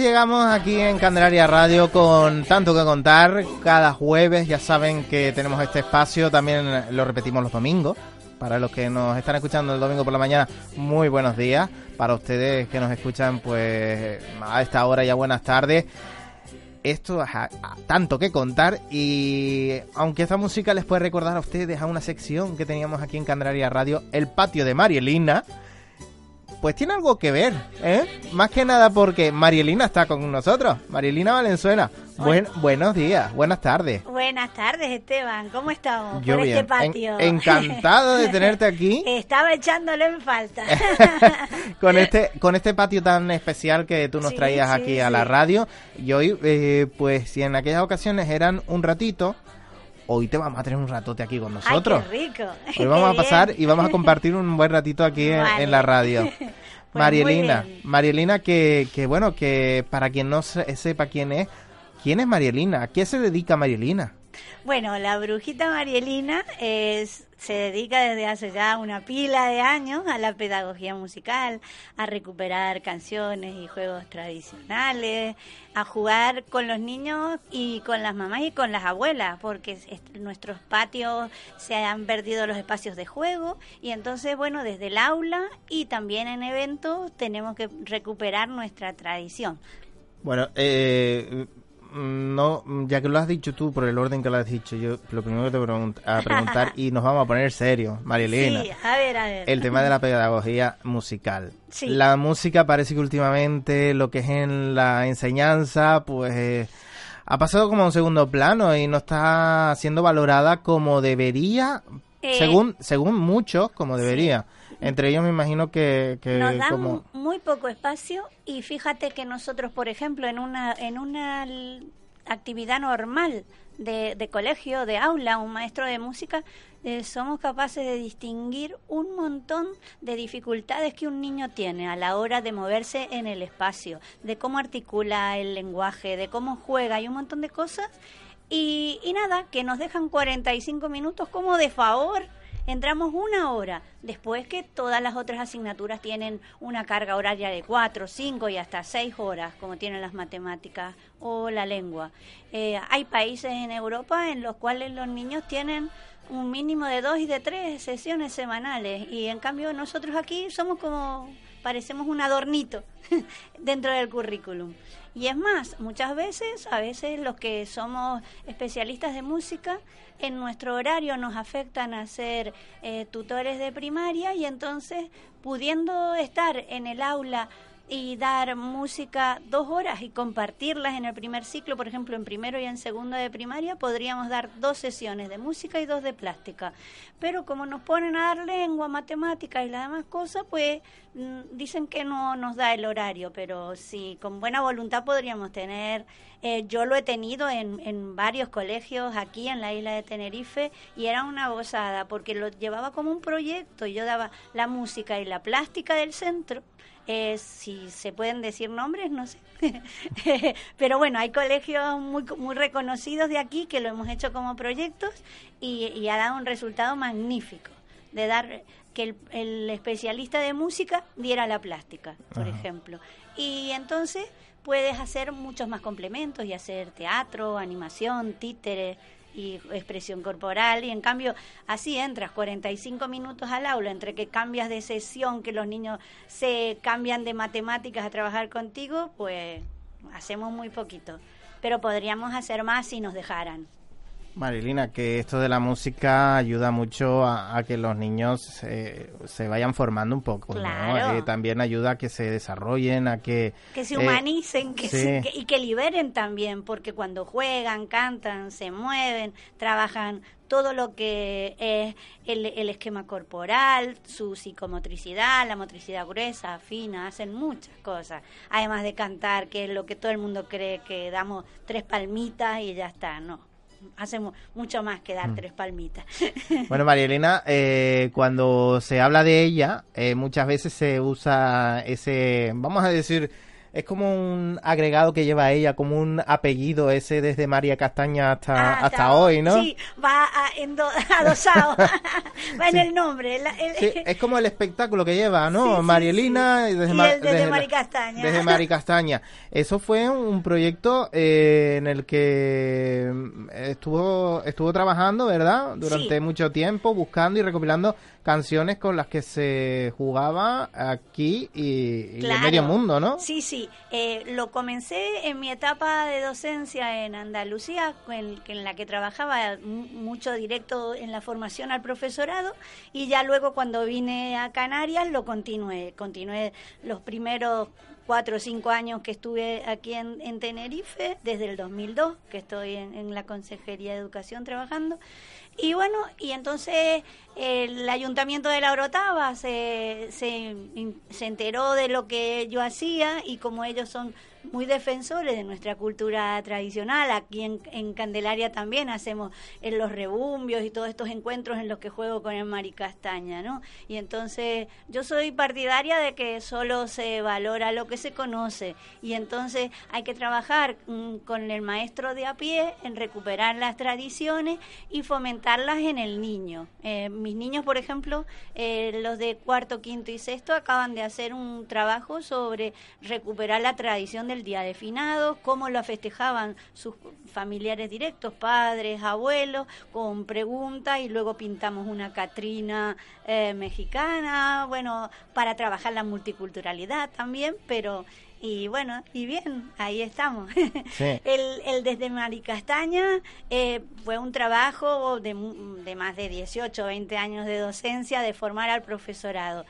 Llegamos aquí en Candelaria Radio con tanto que contar. Cada jueves ya saben que tenemos este espacio, también lo repetimos los domingos. Para los que nos están escuchando el domingo por la mañana, muy buenos días. Para ustedes que nos escuchan pues a esta hora ya buenas tardes. Esto es tanto que contar y aunque esta música les puede recordar a ustedes a una sección que teníamos aquí en Candelaria Radio, el patio de Marielina pues tiene algo que ver, ¿eh? Más que nada porque Marielina está con nosotros, Marielina Valenzuela. Buen, buenos días, buenas tardes. Buenas tardes, Esteban. ¿Cómo estamos Yo por este patio? encantado de tenerte aquí. Estaba echándole en falta. con este con este patio tan especial que tú nos traías aquí a la radio. Y hoy, eh, pues, si en aquellas ocasiones eran un ratito, hoy te vamos a tener un ratote aquí con nosotros. Ay, qué rico. Hoy vamos a pasar y vamos a compartir un buen ratito aquí en, la radio. Pues Marielina, Marielina que, que bueno, que para quien no sepa quién es, ¿quién es Marielina? ¿A qué se dedica Marielina? Bueno, la brujita Marielina es, se dedica desde hace ya una pila de años a la pedagogía musical, a recuperar canciones y juegos tradicionales, a jugar con los niños y con las mamás y con las abuelas, porque nuestros patios se han perdido los espacios de juego y entonces, bueno, desde el aula y también en eventos tenemos que recuperar nuestra tradición. Bueno, eh, no, ya que lo has dicho tú por el orden que lo has dicho, yo lo primero que te voy a preguntar y nos vamos a poner serio, Marielena. Sí, a ver, a ver. El tema de la pedagogía musical. La música parece que últimamente lo que es en la enseñanza, pues eh, ha pasado como a un segundo plano y no está siendo valorada como debería, eh, según según muchos, como debería. Entre ellos me imagino que, Nos dan muy poco espacio y fíjate que nosotros, por ejemplo, en una, en una actividad normal de, de colegio, de aula, un maestro de música, eh, somos capaces de distinguir un montón de dificultades que un niño tiene a la hora de moverse en el espacio, de cómo articula el lenguaje, de cómo juega y un montón de cosas. Y, y nada, que nos dejan 45 minutos como de favor entramos una hora, después que todas las otras asignaturas tienen una carga horaria de cuatro, cinco y hasta seis horas, como tienen las matemáticas o la lengua. Eh, hay países en Europa en los cuales los niños tienen un mínimo de dos y de tres sesiones semanales y en cambio nosotros aquí somos como parecemos un adornito dentro del currículum. Y es más, muchas veces, a veces los que somos especialistas de música, en nuestro horario nos afectan a ser eh, tutores de primaria y entonces pudiendo estar en el aula y dar música dos horas y compartirlas en el primer ciclo, por ejemplo, en primero y en segundo de primaria, podríamos dar dos sesiones de música y dos de plástica. Pero como nos ponen a dar lengua, matemática y las demás cosas, pues mm, dicen que no nos da el horario, pero sí, con buena voluntad podríamos tener, eh, yo lo he tenido en, en varios colegios aquí en la isla de Tenerife y era una gozada porque lo llevaba como un proyecto, yo daba la música y la plástica del centro eh, si se pueden decir nombres, no sé. Pero bueno, hay colegios muy, muy reconocidos de aquí que lo hemos hecho como proyectos y, ha dado un resultado magnífico de dar que el, especialista de música diera la plástica, por ejemplo. Y entonces puedes hacer muchos más complementos y hacer teatro, animación, títeres, y expresión corporal y en cambio así entras 45 minutos al aula entre que cambias de sesión, que los niños se cambian de matemáticas a trabajar contigo, pues hacemos muy poquito, pero podríamos hacer más si nos dejaran. Marilina, que esto de la música ayuda mucho a, que los niños eh, se vayan formando un poco, ¿no? Eh, también ayuda a que se desarrollen, a que... Que se humanicen que y que liberen también, porque cuando juegan, cantan, se mueven, trabajan todo lo que es el, el, esquema corporal, su psicomotricidad, la motricidad gruesa, fina, hacen muchas cosas. Además de cantar, que es lo que todo el mundo cree que damos tres palmitas y ya está, no hacemos mucho más que dar mm. tres palmitas. Bueno, María Elena, eh, cuando se habla de ella, eh, muchas veces se usa ese, vamos a decir, es como un agregado que lleva ella, como un apellido ese desde María Castaña hasta, Ah, hasta hoy, ¿no? Sí, va a- endo- adosado. va en el nombre. la- el- Sí, es como el espectáculo que lleva, ¿no? Sí, Marielina y desde, Y Ma- el desde la- Mari Castaña. Desde Mari Castaña. Eso fue un proyecto eh, en el que mm, estuvo estuvo trabajando, ¿verdad? Durante mucho tiempo buscando y recopilando canciones con las que se jugaba aquí y, y en medio mundo, ¿no? Sí, sí. Eh, lo comencé en mi etapa de docencia en Andalucía, en, la que trabajaba mu- mucho directo en la formación al profesorado, y ya luego cuando vine a Canarias lo continué. Continué los primeros cuatro o cinco años que estuve aquí en, en Tenerife, desde el 2002, que estoy en la Consejería de Educación trabajando. Y bueno, y entonces el ayuntamiento de La Orotava se, se, se enteró de lo que yo hacía y como ellos son muy defensores de nuestra cultura tradicional, aquí en, en Candelaria también hacemos en los rebumbios y todos estos encuentros en los que juego con el Mari Castaña, ¿no? Y entonces yo soy partidaria de que solo se valora lo que se conoce y entonces hay que trabajar mm, con el maestro de a pie en recuperar las tradiciones y fomentarlas en el niño. Eh, mis niños, por ejemplo, eh, los de cuarto, quinto y sexto, acaban de hacer un trabajo sobre recuperar la tradición del Día de Finados, cómo lo festejaban sus familiares directos, padres, abuelos, con preguntas y luego pintamos una Catrina eh, mexicana, bueno, para trabajar la multiculturalidad también, pero y bueno, y bien, ahí estamos. Sí. El, el desde Mari Castaña eh, fue un trabajo de, de más de 18 o 20 años de docencia, de formar al profesorado.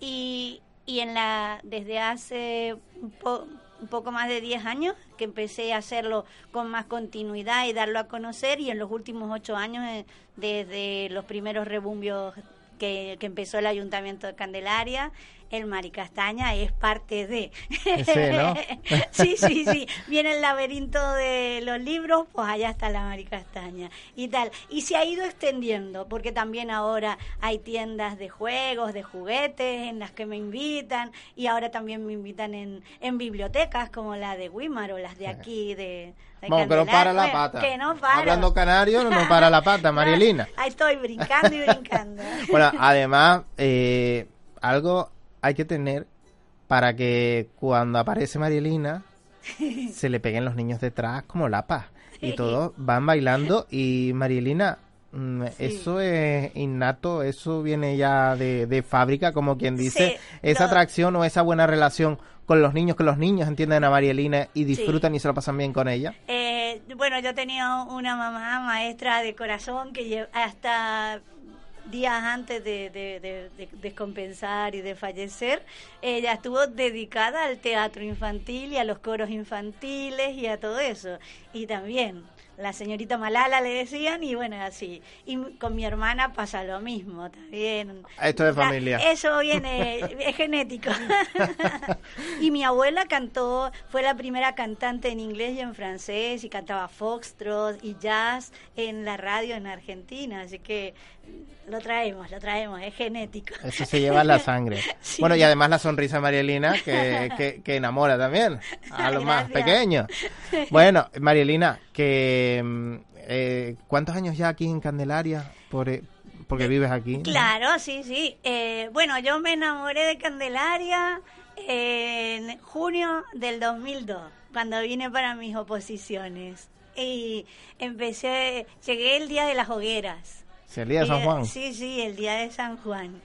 Y, y en la desde hace un, po- un poco más de 10 años que empecé a hacerlo con más continuidad y darlo a conocer y en los últimos 8 años eh, desde los primeros rebumbios que, que empezó el Ayuntamiento de Candelaria, el Mari Castaña es parte de. Sí, ¿no? sí, sí, sí. Viene el laberinto de los libros, pues allá está la Mari Castaña y tal. Y se ha ido extendiendo, porque también ahora hay tiendas de juegos, de juguetes, en las que me invitan, y ahora también me invitan en, en bibliotecas como la de Wimar o las de aquí de. Vamos, pero Candelaria. para la pata. Que no para. Hablando canario, no para la pata, Marielina. Ahí estoy brincando y brincando. Bueno, además, eh, algo hay que tener para que cuando aparece Marielina se le peguen los niños detrás como lapas y todos van bailando y Marielina mm, eso es innato, eso viene ya de, de fábrica, como quien dice, Sí, esa atracción o esa buena relación con los niños, que los niños entienden a Marielina y disfrutan y se lo pasan bien con ella. Eh, bueno, yo tenía una mamá maestra de corazón que hasta días antes de, de- de- de descompensar y de fallecer, ella estuvo dedicada al teatro infantil y a los coros infantiles y a todo eso. Y también la señorita Malala le decían y bueno, así. Y con mi hermana pasa lo mismo también. Esto es La- familia. eso viene, es genético. y mi abuela cantó, fue la primera cantante en inglés y en francés y cantaba foxtrot y jazz en la radio en Argentina, así que lo traemos, lo traemos, es genético. Eso se lleva en la sangre. Sí. Bueno, y además la sonrisa de Marielina que, que, que enamora también a los más pequeños. Bueno, Marielina, que mm, eh, ¿cuántos años ya aquí en Candelaria? Por, eh, porque vives aquí. ¿no? Claro, sí, sí. Eh, bueno, yo me enamoré de Candelaria en junio del 2002, cuando vine para mis oposiciones. Y empecé, llegué el día de las hogueras. Sí, el día de San Juan. Sí, sí, el día de San Juan.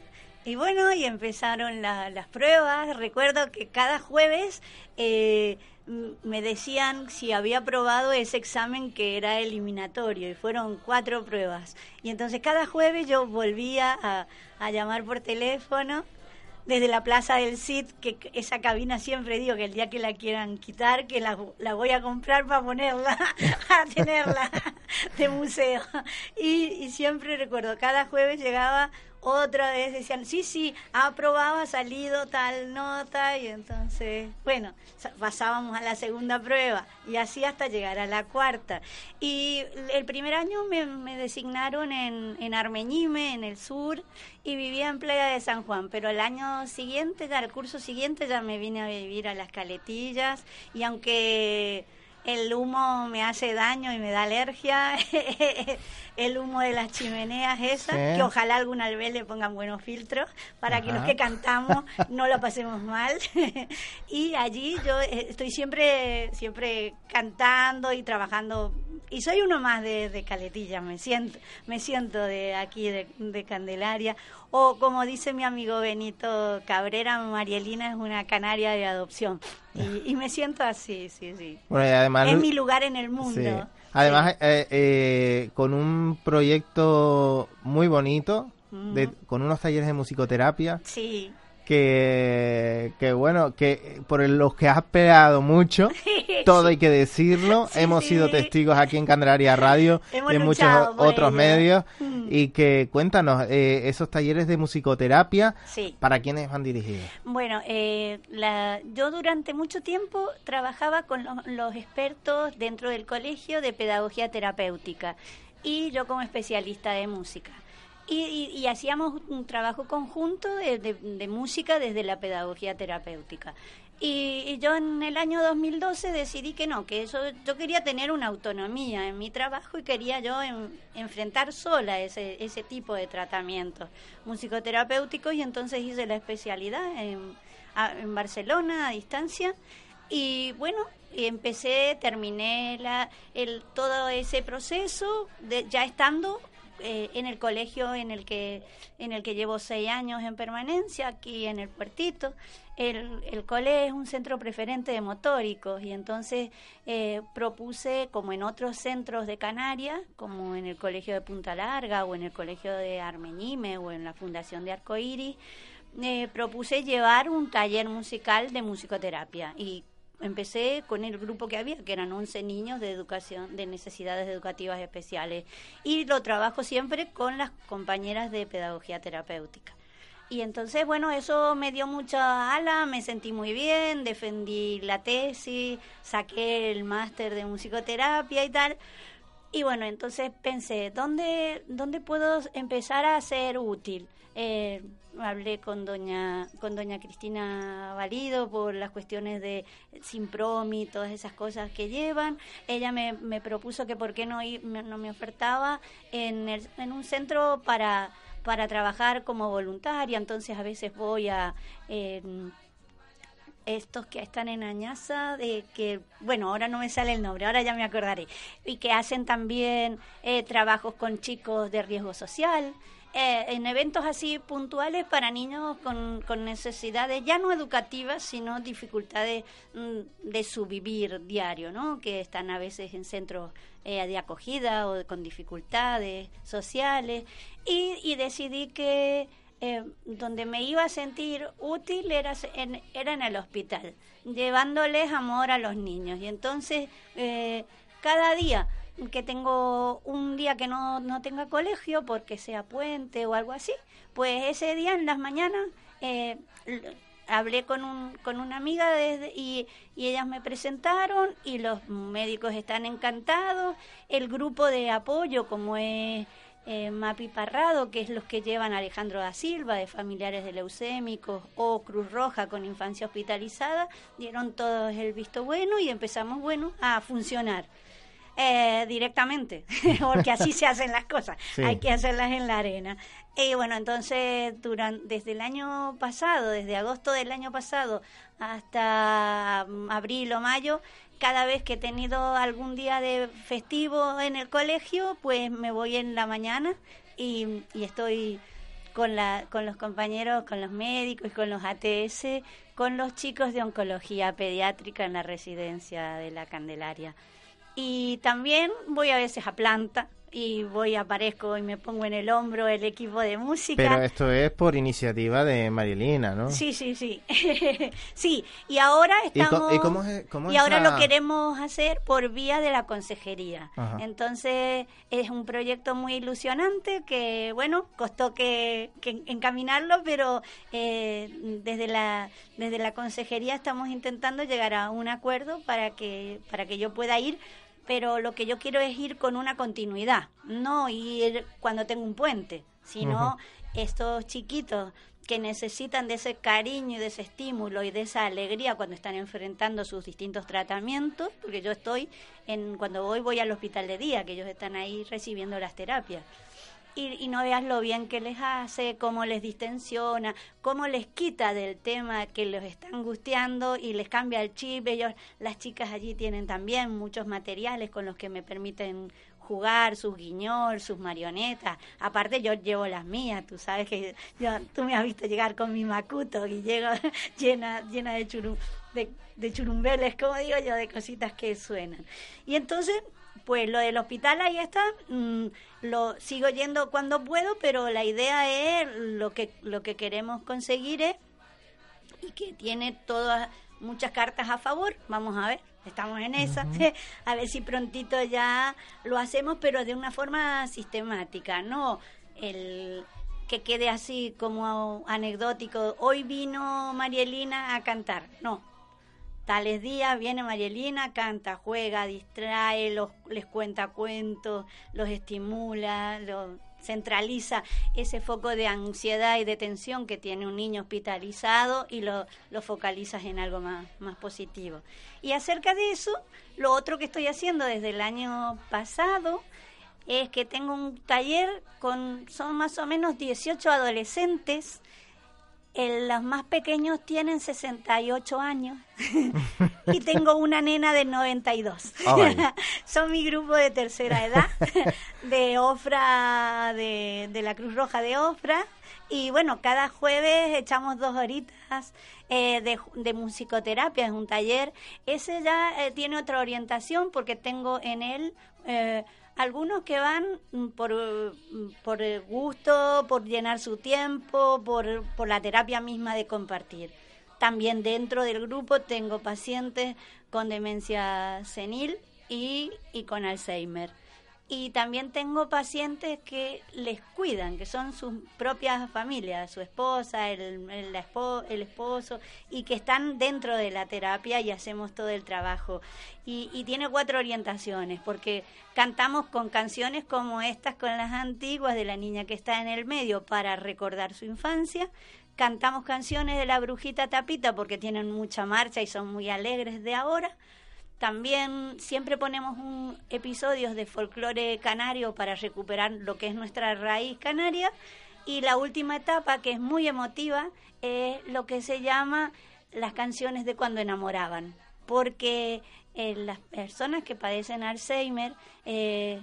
Y bueno, y empezaron la- las pruebas. Recuerdo que cada jueves eh, me decían si había aprobado ese examen que era eliminatorio y fueron cuatro pruebas. Y entonces cada jueves yo volvía a, a llamar por teléfono desde la plaza del CID, que esa cabina siempre digo que el día que la quieran quitar, que la, la voy a comprar para ponerla, a tenerla de museo. Y, y siempre recuerdo, cada jueves llegaba otra vez decían, sí, sí, aprobado, ha salido tal nota y entonces, bueno, pasábamos a la segunda prueba y así hasta llegar a la cuarta. Y el primer año me, designaron en, en Armeñime, en el sur, y vivía en Playa de San Juan, pero el año siguiente, ya el curso siguiente, ya me vine a vivir a las Caletillas y aunque el humo me hace daño y me da alergia, el humo de las chimeneas esas, que ojalá alguna vez le pongan buenos filtros para que los que cantamos no lo pasemos mal. y allí yo eh, estoy siempre, siempre cantando y trabajando y soy uno más de, de, Caletilla, me siento, me siento de aquí, de, de, Candelaria. O como dice mi amigo Benito Cabrera, Marielina es una canaria de adopción. Y, me siento así, sí, sí. además, es mi lugar en el mundo. Además, eh, eh, con un proyecto muy bonito, de, con unos talleres de musicoterapia. Sí que, que bueno, que por los que has peleado mucho, todo hay que decirlo, hemos sido testigos aquí en Candelaria Radio y en muchos otros medios, mm. y que cuéntanos, eh, esos talleres de musicoterapia, ¿para quiénes van dirigidos? Bueno, eh, la, yo durante mucho tiempo trabajaba con los expertos dentro del colegio de pedagogía terapéutica y yo como especialista de música. Y, hacíamos un trabajo conjunto de, música desde la pedagogía terapéutica. Y, yo en el año 2012 decidí que no, que eso yo quería tener una autonomía en mi trabajo y quería yo enfrentar sola ese, ese tipo de tratamientos musicoterapéuticos y entonces hice la especialidad en, en Barcelona a distancia y bueno, empecé, terminé la, el, todo ese proceso de, ya estando eh, en el colegio en el que en el que llevo seis años en permanencia aquí en el puertito el, el cole es un centro preferente de motóricos y entonces eh, propuse como en otros centros de Canarias como en el colegio de Punta Larga o en el colegio de Armenime o en la fundación de Arcoiris eh, propuse llevar un taller musical de musicoterapia y empecé con el grupo que había, que eran 11 niños de educación, de necesidades educativas especiales. Y lo trabajo siempre con las compañeras de pedagogía terapéutica. Y entonces, bueno, eso me dio mucha ala, me sentí muy bien, defendí la tesis, saqué el máster de musicoterapia y tal. Y bueno, entonces pensé, ¿dónde, dónde puedo empezar a ser útil? Eh, hablé con doña con doña Cristina Valido por las cuestiones de Simprom y todas esas cosas que llevan. Ella me, me propuso que por qué no, no me ofertaba en, en un centro para, para trabajar como voluntaria. Entonces a veces voy a... estos que están en Añaza, de que, bueno, ahora no me sale el nombre, ahora ya me acordaré, y que hacen también eh, trabajos con chicos de riesgo social, eh, en eventos así puntuales para niños con, con, necesidades ya no educativas, sino dificultades mm, de su vivir diario, ¿no? que están a veces en centros eh, de acogida o con dificultades sociales. Y, y decidí que eh, donde me iba a sentir útil era en, era en el hospital, llevándoles amor a los niños. Y entonces, cada día que tengo un día que no, no tenga colegio porque sea puente o algo así, pues ese día en las mañanas eh, hablé con, un, con una amiga desde, y, y, ellas me presentaron y los médicos están encantados, el grupo de apoyo como es eh, Mapi Parrado, que es los que llevan Alejandro da Silva de familiares de leucémicos o Cruz Roja con infancia hospitalizada, dieron todos el visto bueno y empezamos bueno a funcionar. Eh, directamente, porque así se hacen las cosas, hay que hacerlas en la arena. Y bueno, entonces durante, desde el año pasado, desde agosto del año pasado hasta mm, abril o mayo, cada vez que he tenido algún día de festivo en el colegio, pues me voy en la mañana y, y estoy con, la, con los compañeros, con los médicos y con los ATS, con los chicos de oncología pediátrica en la residencia de la Candelaria. Y también voy a veces a planta, y voy, aparezco y me pongo en el hombro el equipo de música. Pero esto es por iniciativa de Marilina, ¿no? Sí, sí, sí. sí, y ahora estamos... ¿Y, cómo, es, y ahora lo queremos hacer por vía de la consejería. Entonces es un proyecto muy ilusionante que, bueno, costó que, encaminarlo, pero eh, desde, la, desde la consejería estamos intentando llegar a un acuerdo para que, para que yo pueda ir pero lo que yo quiero es ir con una continuidad, no ir cuando tengo un puente, sino estos chiquitos que necesitan de ese cariño y de ese estímulo y de esa alegría cuando están enfrentando sus distintos tratamientos, porque yo estoy en cuando voy voy al hospital de día, que ellos están ahí recibiendo las terapias y, no veas lo bien que les hace, cómo les distensiona, cómo les quita del tema que los está angustiando y les cambia el chip. Ellos, las chicas allí tienen también muchos materiales con los que me permiten jugar, sus guiñol, sus marionetas. Aparte yo llevo las mías, tú sabes que yo, tú me has visto llegar con mi macuto y llego llena, llena de, churum, de, de churumbeles, como digo yo, de cositas que suenan. Y entonces pues lo del hospital ahí está, mm, lo sigo yendo cuando puedo, pero la idea es lo que lo que queremos conseguir es y que tiene todas muchas cartas a favor, vamos a ver, estamos en esa, a ver si prontito ya lo hacemos, pero de una forma sistemática, no el que quede así como anecdótico, hoy vino Marielina a cantar, no, tales días viene Marielina, canta, juega, distrae, los, les cuenta cuentos, los estimula, los centraliza ese foco de ansiedad y de tensión que tiene un niño hospitalizado y lo, lo focalizas en algo más, más positivo. Y acerca de eso, lo otro que estoy haciendo desde el año pasado es que tengo un taller con, son más o menos 18 adolescentes los más pequeños tienen 68 años y tengo una nena de 92. Ah, Son mi grupo de tercera edad, de Ofra, de, la Cruz Roja de Ofra. Y bueno, cada jueves echamos dos horitas eh, de, de, musicoterapia, es un taller. Ese ya eh, tiene otra orientación porque tengo en él... Eh, algunos que van mm, por, mm, por gusto, por llenar su tiempo, por, por la terapia misma de compartir. También dentro del grupo tengo pacientes con demencia senil y, y con Alzheimer y también tengo pacientes que les cuidan, que son sus propias familias, su esposa, el, el, el, esposo, y que están dentro de la terapia y hacemos todo el trabajo. Y, y, tiene cuatro orientaciones, porque cantamos con canciones como estas, con las antiguas de la niña que está en el medio para recordar su infancia. Cantamos canciones de la brujita tapita porque tienen mucha marcha y son muy alegres de ahora también siempre ponemos un, episodios de folclore canario para recuperar lo que es nuestra raíz canaria. Y la última etapa, que es muy emotiva, es lo que se llama las canciones de cuando enamoraban. Porque eh, las personas que padecen Alzheimer eh,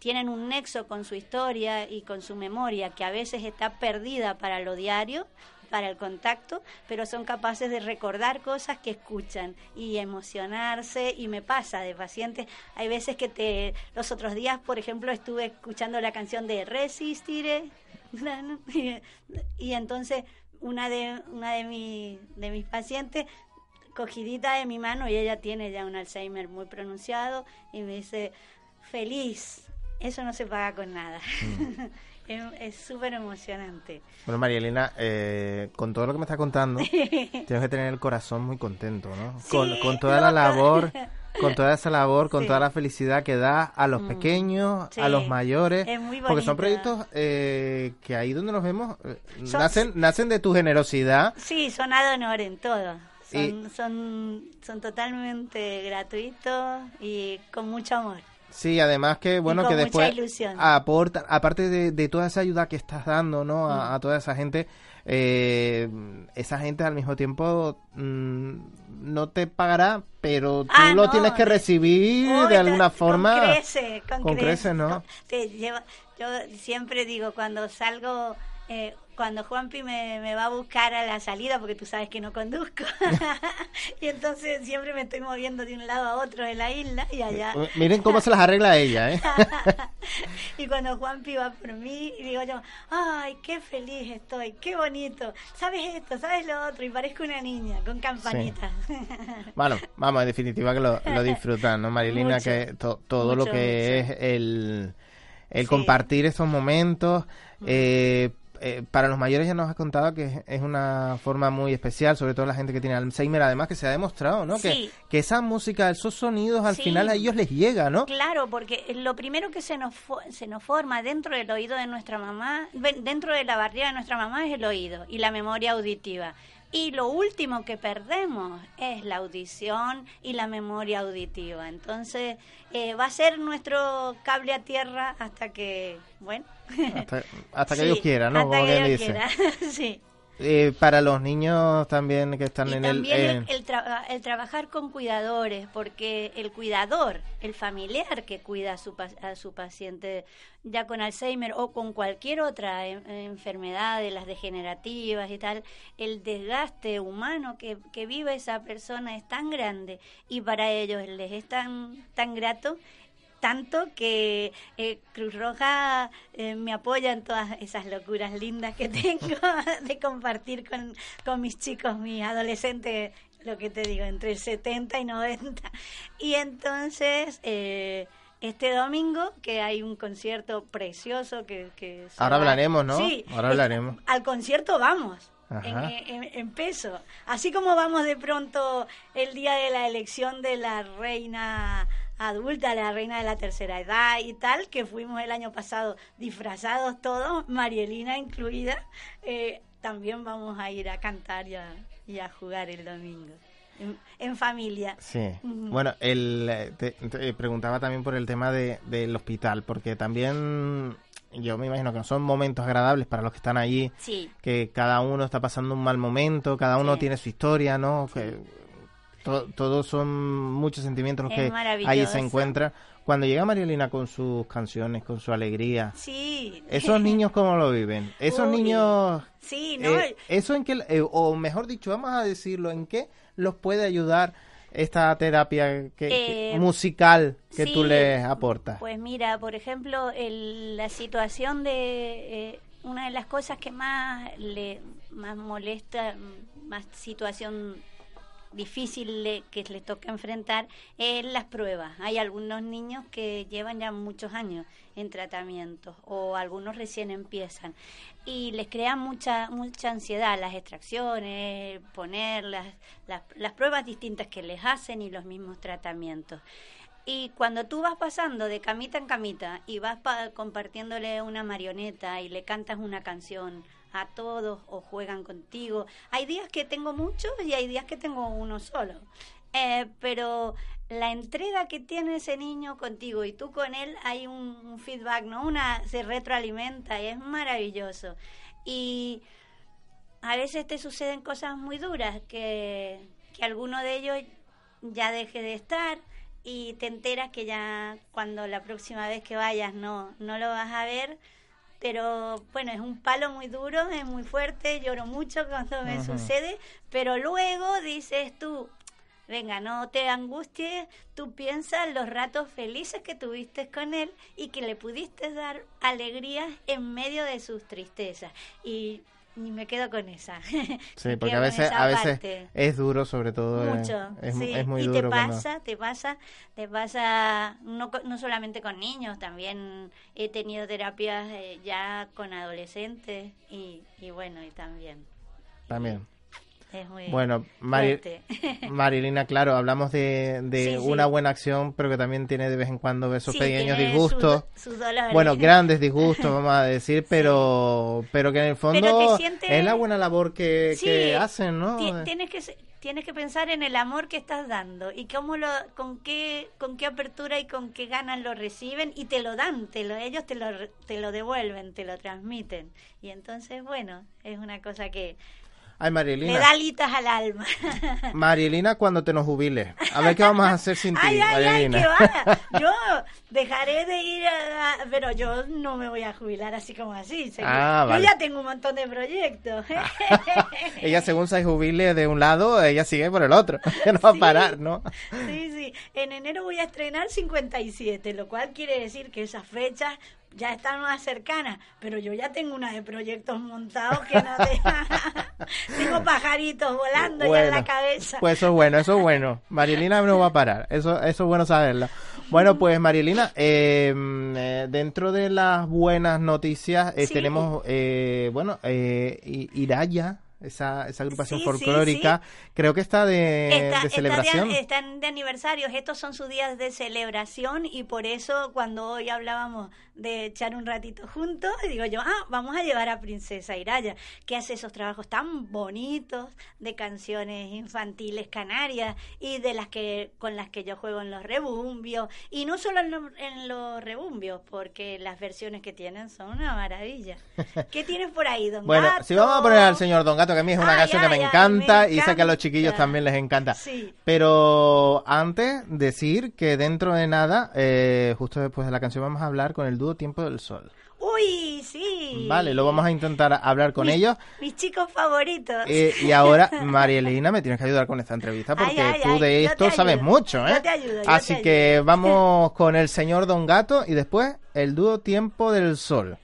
tienen un nexo con su historia y con su memoria que a veces está perdida para lo diario para el contacto, pero son capaces de recordar cosas que escuchan y emocionarse y me pasa de pacientes. Hay veces que te los otros días, por ejemplo, estuve escuchando la canción de Resistiré y entonces una de una de, mi, de mis pacientes cogidita de mi mano y ella tiene ya un Alzheimer muy pronunciado y me dice feliz eso no se paga con nada mm. Es súper emocionante. Bueno, María Elena, eh, con todo lo que me está contando, tienes que tener el corazón muy contento, ¿no? con, toda la labor, con toda esa labor, con toda la felicidad que da a los mm. pequeños, a los mayores, porque son proyectos eh, que ahí donde nos vemos eh, nacen, nacen de tu generosidad. Sí, son ad honor en todo. Son, son, son totalmente gratuitos y con mucho amor. Sí, además que bueno que después aporta, aparte de, toda esa ayuda que estás dando, ¿no? A, mm. toda esa gente, eh, esa gente al mismo tiempo mm, no te pagará, pero tú ah, lo tienes que recibir de alguna forma. Con crece, con, crece, ¿no? yo siempre digo cuando salgo eh, cuando Juanpi me, me va a buscar a la salida, porque tú sabes que no conduzco, y entonces siempre me estoy moviendo de un lado a otro de la isla y allá. Eh, miren cómo se las arregla ella, ¿eh? y cuando Juanpi va por mí, y digo yo, ay, qué feliz estoy, qué bonito, sabes esto, sabes lo otro, y parezco una niña con campanitas. bueno, vamos, en definitiva que lo, lo disfrutan, ¿no, Marilina? que todo lo que es el, el compartir estos momentos. Eh, eh, para los mayores ya nos has contado que es una forma muy especial, sobre todo la gente que tiene Alzheimer, además que se ha demostrado, ¿no? Que, que esa música, esos sonidos al final a ellos les llega, ¿no? Claro, porque lo primero que se nos, se nos forma dentro del oído de nuestra mamá, dentro de la barriga de nuestra mamá es el oído y la memoria auditiva. Y lo último que perdemos es la audición y la memoria auditiva. Entonces, eh, va a ser nuestro cable a tierra hasta que, bueno. Hasta, que Dios quiera, ¿no? Hasta que Dios quiera, sí. Eh, para los niños también que están en el... el, el, trabajar con cuidadores, porque el cuidador, el familiar que cuida a su, a su paciente ya con Alzheimer o con cualquier otra enfermedad de las degenerativas y tal, el desgaste humano que, que vive esa persona es tan grande y para ellos les es tan, tan grato tanto que eh, Cruz Roja eh, me apoya en todas esas locuras lindas que tengo de compartir con, con mis chicos, mis adolescentes, lo que te digo, entre 70 y 90. Y entonces... Eh, este domingo que hay un concierto precioso que... que Ahora hablaremos, ¿no? Sí, Ahora hablaremos. Al concierto vamos. En, en, peso. Así como vamos de pronto el día de la elección de la reina adulta, la reina de la tercera edad y tal, que fuimos el año pasado disfrazados todos, Marielina incluida, eh, también vamos a ir a cantar y a, jugar el domingo. En, familia. Sí. Bueno, el, te, preguntaba también por el tema de, del hospital, porque también yo me imagino que son momentos agradables para los que están allí, sí. que cada uno está pasando un mal momento, cada uno tiene su historia, ¿no? Que, todos son muchos sentimientos los que ahí se encuentran. Cuando llega Marielina con sus canciones, con su alegría, sí. ¿esos niños cómo lo viven? Esos niños... Sí, ¿no? Eh, eso en que, eh, o mejor dicho, vamos a decirlo, ¿en qué los puede ayudar esta terapia que, eh, musical que tú les aportas? Pues mira, por ejemplo, la situación de... una de las cosas que más le más molesta, más situación difícil que les toca enfrentar es las pruebas. Hay algunos niños que llevan ya muchos años en tratamiento o algunos recién empiezan y les crea mucha mucha ansiedad las extracciones, poner las, las, pruebas distintas que les hacen y los mismos tratamientos. Y cuando tú vas pasando de camita en camita y vas compartiéndole una marioneta y le cantas una canción a todos o juegan contigo. Hay días que tengo muchos y hay días que tengo uno solo. Eh, pero la entrega que tiene ese niño contigo y tú con él hay un, feedback, ¿no? Una se retroalimenta y es maravilloso. Y a veces te suceden cosas muy duras que, que alguno de ellos ya deje de estar y te enteras que ya cuando la próxima vez que vayas no no lo vas a ver pero bueno, es un palo muy duro, es muy fuerte, lloro mucho cuando me sucede, pero luego dices tú, venga, no te angusties, tú piensas los ratos felices que tuviste con él y que le pudiste dar alegrías en medio de sus tristezas. Y ni me quedo con esa. Sí, porque a veces, a veces es duro, sobre todo. Eh, Mucho, es, sí. es muy y duro. te pasa, te pasa, te pasa, no, no solamente con niños, también he tenido terapias eh, ya con adolescentes y, y bueno, y también. También bueno, Marilina, claro, hablamos de, una buena acción, pero que también tiene de vez en cuando esos pequeños disgustos. bueno, grandes disgustos, vamos a decir, pero, pero que en el fondo es la buena labor que, hacen, ¿no? Tienes que tienes que pensar en el amor que estás dando y cómo lo, con qué, con qué apertura y con qué ganas lo reciben y te lo dan, te lo, ellos te lo, te lo devuelven, te lo transmiten. Y entonces, bueno, es una cosa que, Ay, Marielina. Le da alitas al alma. Marielina, cuando te nos jubiles. A ver qué vamos a hacer sin ti, ay, ay, Marielina. Ay. Yo dejaré de ir a, Pero yo no me voy a jubilar así como así. Ah, yo ya tengo un montón de proyectos. ella, según se jubile de un lado, ella sigue por el otro. No va Sí. a parar, ¿no? Sí, sí. En enero voy a estrenar 57, lo cual quiere decir que esas fechas ya están más cercanas, pero yo ya tengo una de proyectos montados que no te... tengo pajaritos volando ya en la cabeza. Pues eso es bueno, eso es bueno. Marielina no va a parar, eso, eso es bueno saberlo. Bueno, pues Marielina, eh, eh, dentro de las buenas noticias eh, Sí. tenemos, eh, bueno, eh, Iraya, esa, esa agrupación Sí, sí, folclórica, creo que está de, Está- de está celebración. están de aniversarios, estos son sus días de celebración y por eso cuando hoy hablábamos de echar un ratito juntos, digo yo, ah, vamos a llevar a Princesa Iraya, que hace esos trabajos tan bonitos de canciones infantiles canarias y de las que con las que yo juego en los rebumbios y no solo en, lo- en los rebumbios, porque las versiones que tienen son una maravilla. ¿Qué tienes por ahí, don Bueno, Gato? si vamos a poner al señor Don Gato, que a mí es una canción que me encanta me y sé que a los chiquillos también les encanta. Sí. Pero antes, decir que dentro de nada, eh, justo después de la canción, vamos a hablar con el dúo Tiempo del Sol. Uy, sí. Vale, lo vamos a intentar hablar con Mis- ellos. Mis chicos favoritos. Eh, y ahora, Marielina, me tienes que ayudar con esta entrevista porque Ay, ay, tú de esto sabes ayudo, mucho, ¿eh? yo te ayudo, yo Así te que vamos con el señor Don Gato y después el dúo Tiempo del Sol.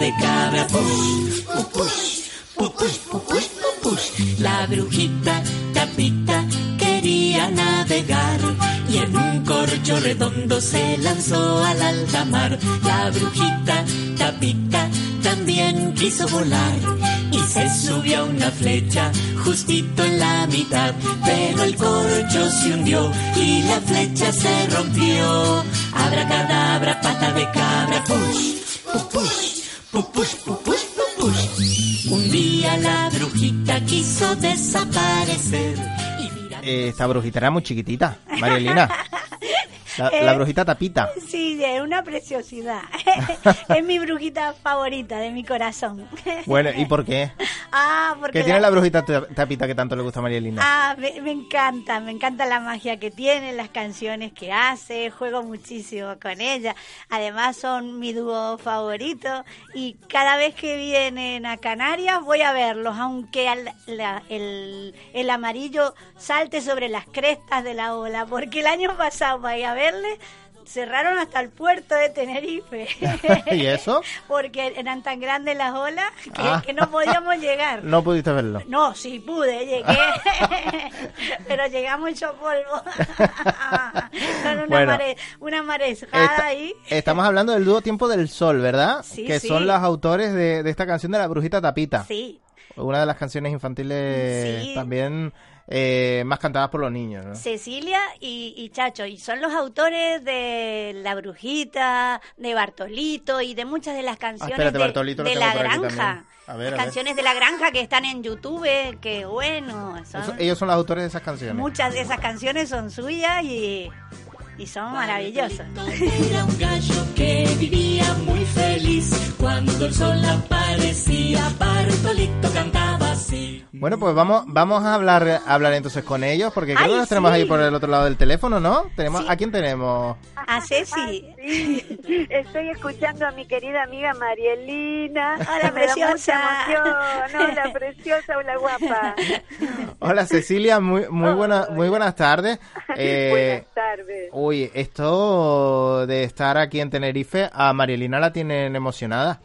De cabra, push, pupush, pupush, pupush, pupush. La brujita Tapita quería navegar y en un corcho redondo se lanzó al alta mar. La brujita Tapita también quiso volar y se subió a una flecha justito en la mitad, pero el corcho se hundió y la flecha se rompió. Abracadabra, cabra, pata de cabra, push, Eh, esta brujita era muy chiquitita, Marielina. La, la brujita tapita. Sí, es una preciosidad. es mi brujita favorita de mi corazón. Bueno, ¿y por qué? Ah, porque ¿Qué tiene la brujita ta- tapita que tanto le gusta a Marielina? Ah, me, me encanta, me encanta la magia que tiene, las canciones que hace, juego muchísimo con ella. Además son mi dúo favorito y cada vez que vienen a Canarias voy a verlos, aunque al- la- el, el amarillo salte sobre las crestas de la ola, porque el año pasado para ir a verle cerraron hasta el puerto de Tenerife. ¿Y eso? Porque eran tan grandes las olas que, Ah. que no podíamos llegar. No pudiste verlo. No, sí pude, llegué, pero llegamos hecho polvo. Con una, Bueno. mare, una marejada Esta- ahí. estamos hablando del dúo Tiempo del Sol, ¿verdad? Sí, que sí. son los autores de, de esta canción de la brujita tapita. Sí, Una de las canciones infantiles Sí. también eh, más cantadas por los niños, ¿no? Cecilia y, y Chacho, y son los autores de La Brujita, de Bartolito y de muchas de las canciones espérate, de, La Granja. A ver, las a ver. canciones de La Granja que están en YouTube, que bueno, son- Eso- ellos son los autores de esas canciones. muchas de esas canciones son suyas y, y son maravillosas. Era un gallo que vivía muy feliz cuando el sol aparecía. Bartolito cantaba así. Bueno, pues vamos, vamos a hablar, a hablar entonces con ellos, porque creo Ay, que los tenemos ahí por el otro lado del teléfono, ¿no? Tenemos, Sí. ¿A quién tenemos? A Ceci. Sí, estoy escuchando a mi querida amiga Marielina. Hola, Me da preciosa. mucha emoción. Hola, preciosa, hola, guapa. Hola Cecilia, muy, muy, buena, muy buenas tardes. Eh, Buenas tardes. Uy, esto de estar aquí en Tenerife, a Marielina la tienen emocionada.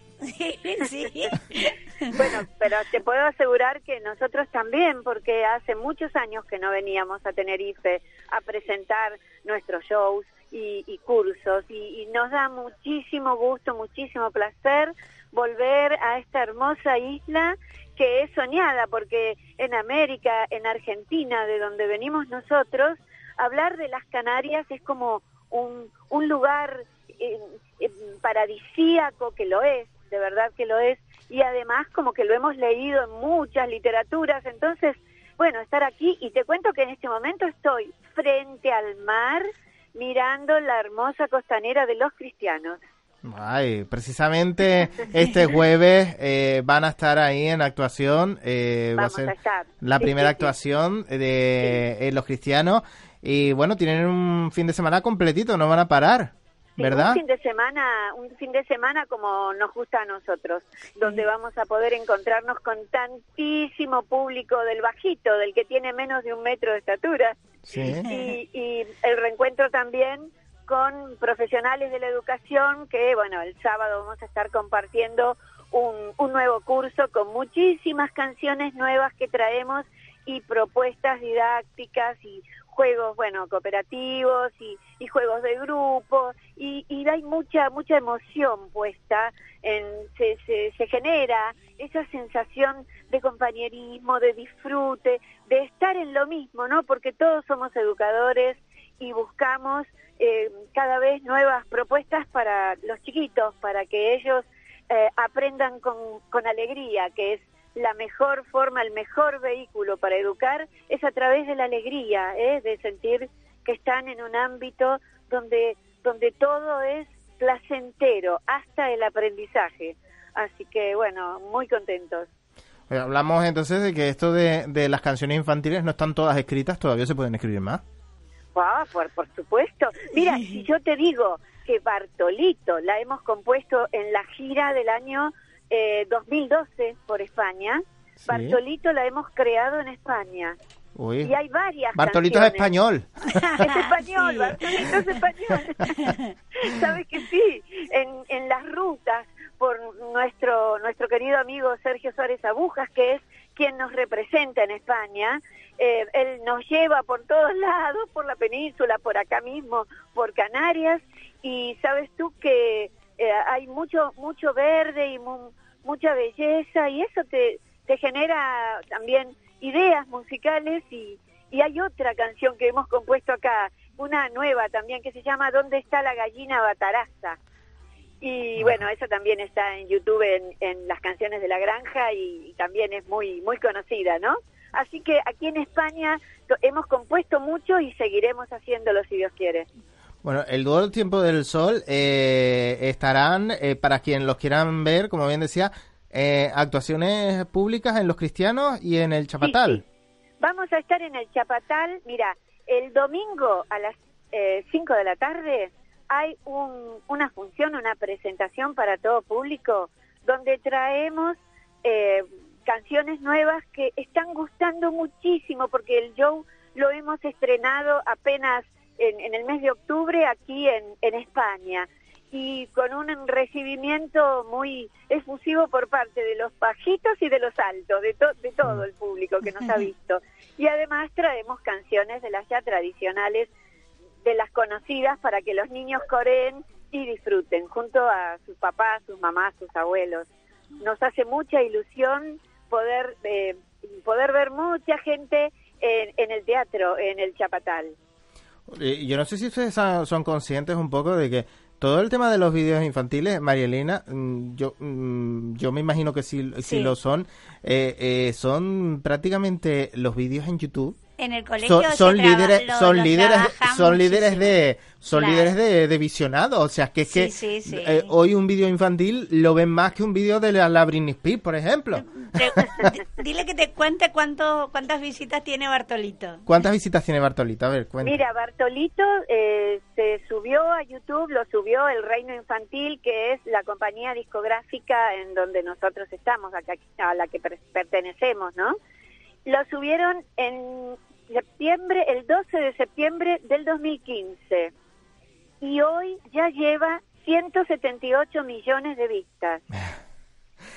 sí. Bueno, pero te puedo asegurar que nosotros también, porque hace muchos años que no veníamos a Tenerife a presentar nuestros shows y, y cursos y, y nos da muchísimo gusto, muchísimo placer volver a esta hermosa isla que es soñada, porque en América, en Argentina, de donde venimos nosotros, hablar de las Canarias es como un, un lugar eh, eh, paradisíaco que lo es, de verdad que lo es, y además como que lo hemos leído en muchas literaturas, entonces, bueno, estar aquí y te cuento que en este momento estoy frente al mar mirando la hermosa costanera de los cristianos. Ay, precisamente este jueves eh, van a estar ahí en actuación. eh, va a ser estar. la Sí, primera sí, actuación de eh, los cristianos. Y bueno, tienen un fin de semana completito, no van a parar, Sí, ¿verdad? Un fin de semana, un fin de semana como nos gusta a nosotros, donde vamos a poder encontrarnos con tantísimo público del bajito, del que tiene menos de un metro de estatura, Sí. y, y el reencuentro también con profesionales de la educación que, bueno, el sábado vamos a estar compartiendo un, un nuevo curso con muchísimas canciones nuevas que traemos y propuestas didácticas y juegos, bueno, cooperativos y, y juegos de grupo y, y hay mucha mucha emoción puesta en se, se, se genera esa sensación de compañerismo, de disfrute, de estar en lo mismo, ¿no? Porque todos somos educadores y buscamos eh, cada vez nuevas propuestas para los chiquitos, para que ellos eh, aprendan con, con alegría, que es la mejor forma, el mejor vehículo para educar es a través de la alegría, ¿eh? de sentir que están en un ámbito donde, donde todo es placentero, hasta el aprendizaje. Así que bueno, muy contentos. Hablamos entonces de que esto de, de las canciones infantiles no están todas escritas, todavía se pueden escribir más. Ah, por, por supuesto. Mira, si yo te digo que Bartolito la hemos compuesto en la gira del año eh, 2012 por España, Sí. Bartolito la hemos creado en España. Uy. Y hay varias Bartolito es español. Es español, Sí. Bartolito es español. ¿Sabes que sí? En, en las rutas por nuestro nuestro querido amigo Sergio Suárez Abujas, que es quien nos representa en España, eh, él nos lleva por todos lados, por la península, por acá mismo, por Canarias, y sabes tú que eh, hay mucho mucho verde y mu- mucha belleza, y eso te, te genera también ideas musicales y, y hay otra canción que hemos compuesto acá una nueva también que se llama ¿Dónde está la gallina bataraza? Y bueno, eso también está en YouTube en, en las canciones de la granja y, y también es muy muy conocida, ¿no? Así que aquí en España hemos compuesto mucho y seguiremos haciéndolo si Dios quiere. Bueno, el dúo del tiempo del sol eh, estarán, eh, para quien los quieran ver, como bien decía, eh, actuaciones públicas en Los Cristianos y en el Chapatal. Sí, sí. Vamos a estar en el Chapatal. Mira, el domingo a las 5 de la tarde hay un- una función, una presentación para todo público, donde traemos eh, canciones nuevas que están gustando muchísimo, porque el show lo hemos estrenado apenas en, en el mes de octubre aquí en, en España y con un recibimiento muy efusivo por parte de los bajitos y de los altos, de, to- de todo el público que nos ha visto. Y además traemos canciones de las ya tradicionales, de las conocidas, para que los niños coreen y disfruten, junto a sus papás, sus mamás, sus abuelos. Nos hace mucha ilusión poder, eh, poder ver mucha gente en, en el teatro, en el Chapatal. Yo no sé si ustedes son conscientes un poco de que todo el tema de los vídeos infantiles, Marielena, mm, yo mm, yo me imagino que sí, sí lo son, eh, eh, son prácticamente los vídeos en YouTube. En el colegio Son, son líderes, lo- son lo líderes, son líderes muchísimo. de, son Claro. líderes de, de visionado. O sea, que es Sí, que sí, sí. eh, hoy un vídeo infantil lo ven más que un vídeo de la, la Britney Spears, por ejemplo. Dile que te cuente cuánto, cuántas visitas tiene Bartolito. ¿Cuántas visitas tiene Bartolito? A ver, cuenta. Mira, Bartolito eh, se subió a YouTube, lo subió El Reino Infantil, que es la compañía discográfica en donde nosotros estamos, a, ca- a la que per- pertenecemos, ¿no? Lo subieron en septiembre, el 12 de septiembre del 2015. Y hoy ya lleva 178 millones de vistas.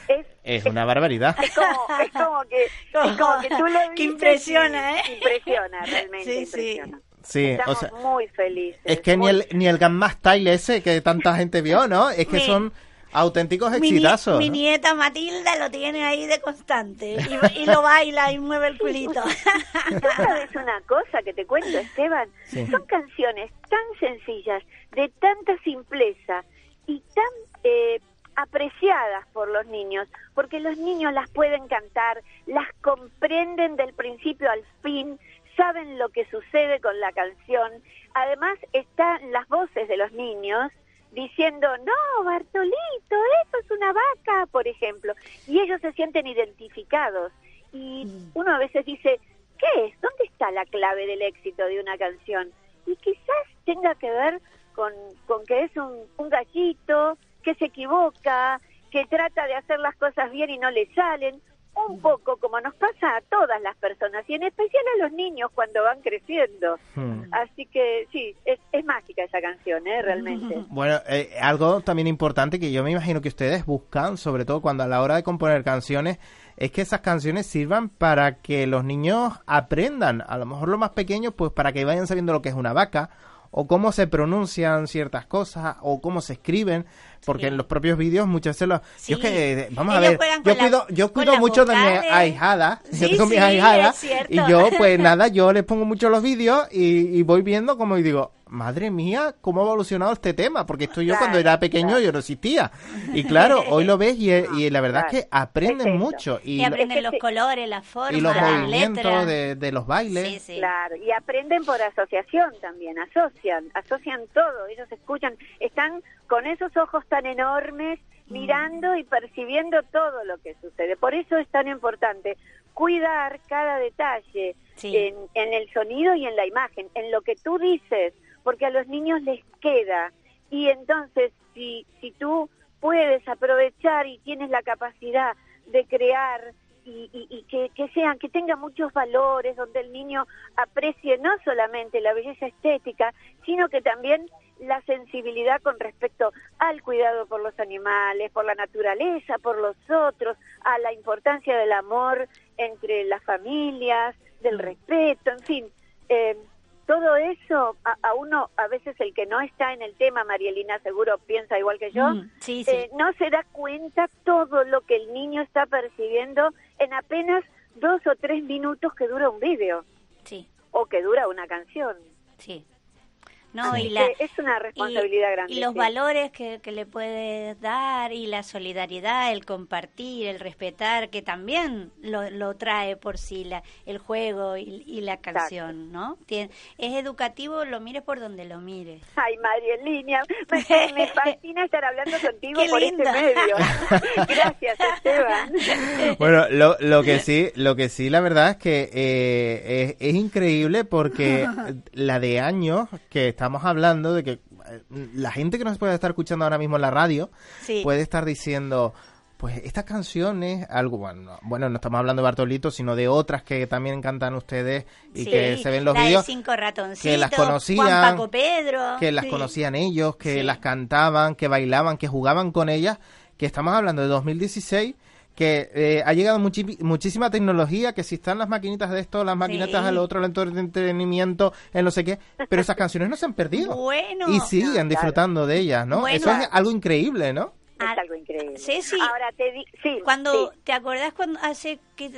Es, Es una barbaridad. es como, es como que, es como que tú lo Que dices impresiona, y- ¿eh? Impresiona, realmente Sí, sí. impresiona. Sí, o Estamos sea, muy felices. es que ni el, ni el Gamma Style ese que tanta gente vio, ¿no? Es que son auténticos exitazos. mi nieta Matilda lo tiene ahí de constante y, y lo baila y mueve el culito. ¿Tú sabes una cosa que te cuento, Esteban? Sí. Son canciones tan sencillas, de tanta simpleza y tan eh, apreciadas por los niños, porque los niños las pueden cantar, las comprenden del principio al fin, saben lo que sucede con la canción. Además están las voces de los niños diciendo, no, Bartolito, eso es una vaca, por ejemplo, y ellos se sienten identificados. Y uno a veces dice, ¿qué es? ¿Dónde está la clave del éxito de una canción? Y quizás tenga que ver con, con que es un, un gallito que se equivoca, que trata de hacer las cosas bien y no le salen, un poco como nos pasa a todas las personas y en especial a los niños cuando van creciendo. Hmm. Así que sí, es, es mágica esa canción, ¿eh? realmente. Bueno, eh, algo también importante que yo me imagino que ustedes buscan, sobre todo cuando a la hora de componer canciones, es que esas canciones sirvan para que los niños aprendan, a lo mejor los más pequeños, pues para que vayan sabiendo lo que es una vaca, o cómo se pronuncian ciertas cosas, o cómo se escriben, porque Sí. en los propios vídeos muchas veces los... Sí. Yo es que, eh, vamos a ver, yo cuido, yo cuido mucho de mi vocales. ahijada, yo Sí, tengo mi sí, ahijada, es cierto. y yo pues nada, yo les pongo mucho los vídeos y, y voy viendo como y digo, madre mía, cómo ha evolucionado este tema, porque esto yo Claro, cuando era pequeño claro. yo no existía. Y claro, hoy lo ves y, y la verdad es que aprenden mucho y, Y lo- aprenden Es que los sí. colores, las formas, y los las movimientos letras. de, de los bailes. Sí, sí. Claro, y aprenden por asociación también, asocian, asocian todo, ellos escuchan, están con esos ojos tan enormes mirando y percibiendo todo lo que sucede. Por eso es tan importante cuidar cada detalle Sí. en, en el sonido y en la imagen, en lo que tú dices, porque a los niños les queda. Y entonces, si, si tú puedes aprovechar y tienes la capacidad de crear y, y- y que, que sean, que tenga muchos valores, donde el niño aprecie no solamente la belleza estética, sino que también la sensibilidad con respecto al cuidado por los animales, por la naturaleza, por los otros, a la importancia del amor entre las familias, del respeto, en fin. eh, todo eso, a, a uno, a veces el que no está en el tema, Marielina seguro piensa igual que yo, Mm, sí, sí. eh, no se da cuenta todo lo que el niño está percibiendo en apenas dos o tres minutos que dura un vídeo sí, o que dura una canción. sí. No, Sí. y la, es una responsabilidad y, grande. Y los sí. valores que, que le puedes dar y la solidaridad, el compartir, el respetar, que también lo, lo trae por sí la, el juego y, y la canción, ¿no? Tien- es educativo, lo mires por donde lo mires. Ay, Marielina, me, me fascina estar hablando contigo Qué por este medio. Gracias, Esteban. Bueno, lo, lo que sí, lo que sí, la verdad es que eh, es, es increíble porque la de años que estamos hablando de que eh, la gente que nos puede estar escuchando ahora mismo en la radio Sí. puede estar diciendo, pues estas canciones, algo bueno, no- bueno, no estamos hablando de Bartolito, sino de otras que también cantan ustedes y Sí, que se ven los vídeos, cinco ratoncitos, que las conocían, Juan Paco Pedro. que las sí. conocían ellos, que Sí. las cantaban, que bailaban, que jugaban con ellas, que estamos hablando de 2016, que eh, ha llegado muchísima tecnología, que si están las maquinitas de esto, las maquinitas Sí. al otro, el entretenimiento, en no sé qué, pero esas canciones no se han perdido. Bueno. y siguen No, claro. disfrutando de ellas, ¿no? Bueno. Eso es algo increíble, ¿no? Es algo increíble. Ceci, Ahora te di... Sí, Cuando, sí. ¿te acordás cuando hace que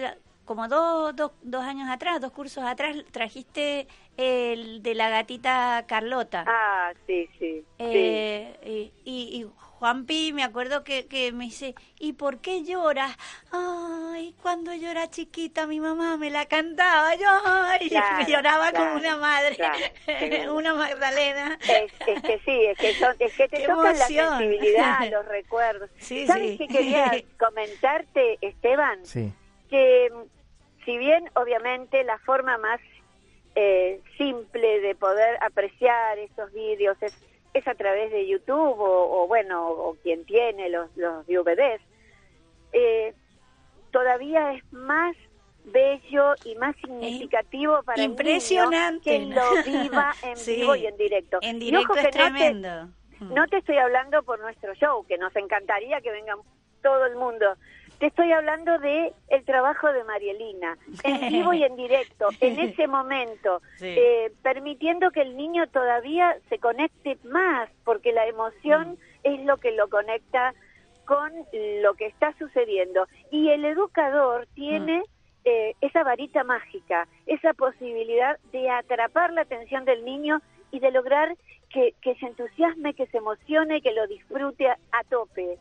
como dos, dos, dos años atrás, dos cursos atrás, trajiste el de la gatita Carlota? Ah, sí, sí. sí. Eh, y, y, y Juanpi, me acuerdo que, que me dice, ¿y por qué lloras? Ay, cuando yo era chiquita mi mamá me la cantaba, yo ay, Claro, lloraba como claro, una madre, claro, una Magdalena. Es, es que sí, es que, son, es que te Qué tocan emoción. la sensibilidad, los recuerdos. Sí, ¿Sabes sí. qué quería comentarte, Esteban? Sí. que si bien obviamente la forma más eh, simple de poder apreciar estos vídeos es, es a través de YouTube o, o, bueno, o quien tiene los, los DVDs, eh, todavía es más bello y más significativo para impresionante, el niño que lo viva en Sí. vivo y en directo. En directo es que no te- tremendo. Mm. no te estoy hablando por nuestro show, que nos encantaría que vengan todo el mundo. Te estoy hablando de el trabajo de Marielina, en vivo y en directo, en ese momento, Sí. eh, permitiendo que el niño todavía se conecte más, porque la emoción es lo que lo conecta con lo que está sucediendo. Y el educador tiene eh, esa varita mágica, esa posibilidad de atrapar la atención del niño y de lograr que, que se entusiasme, que se emocione, que lo disfrute a, a tope.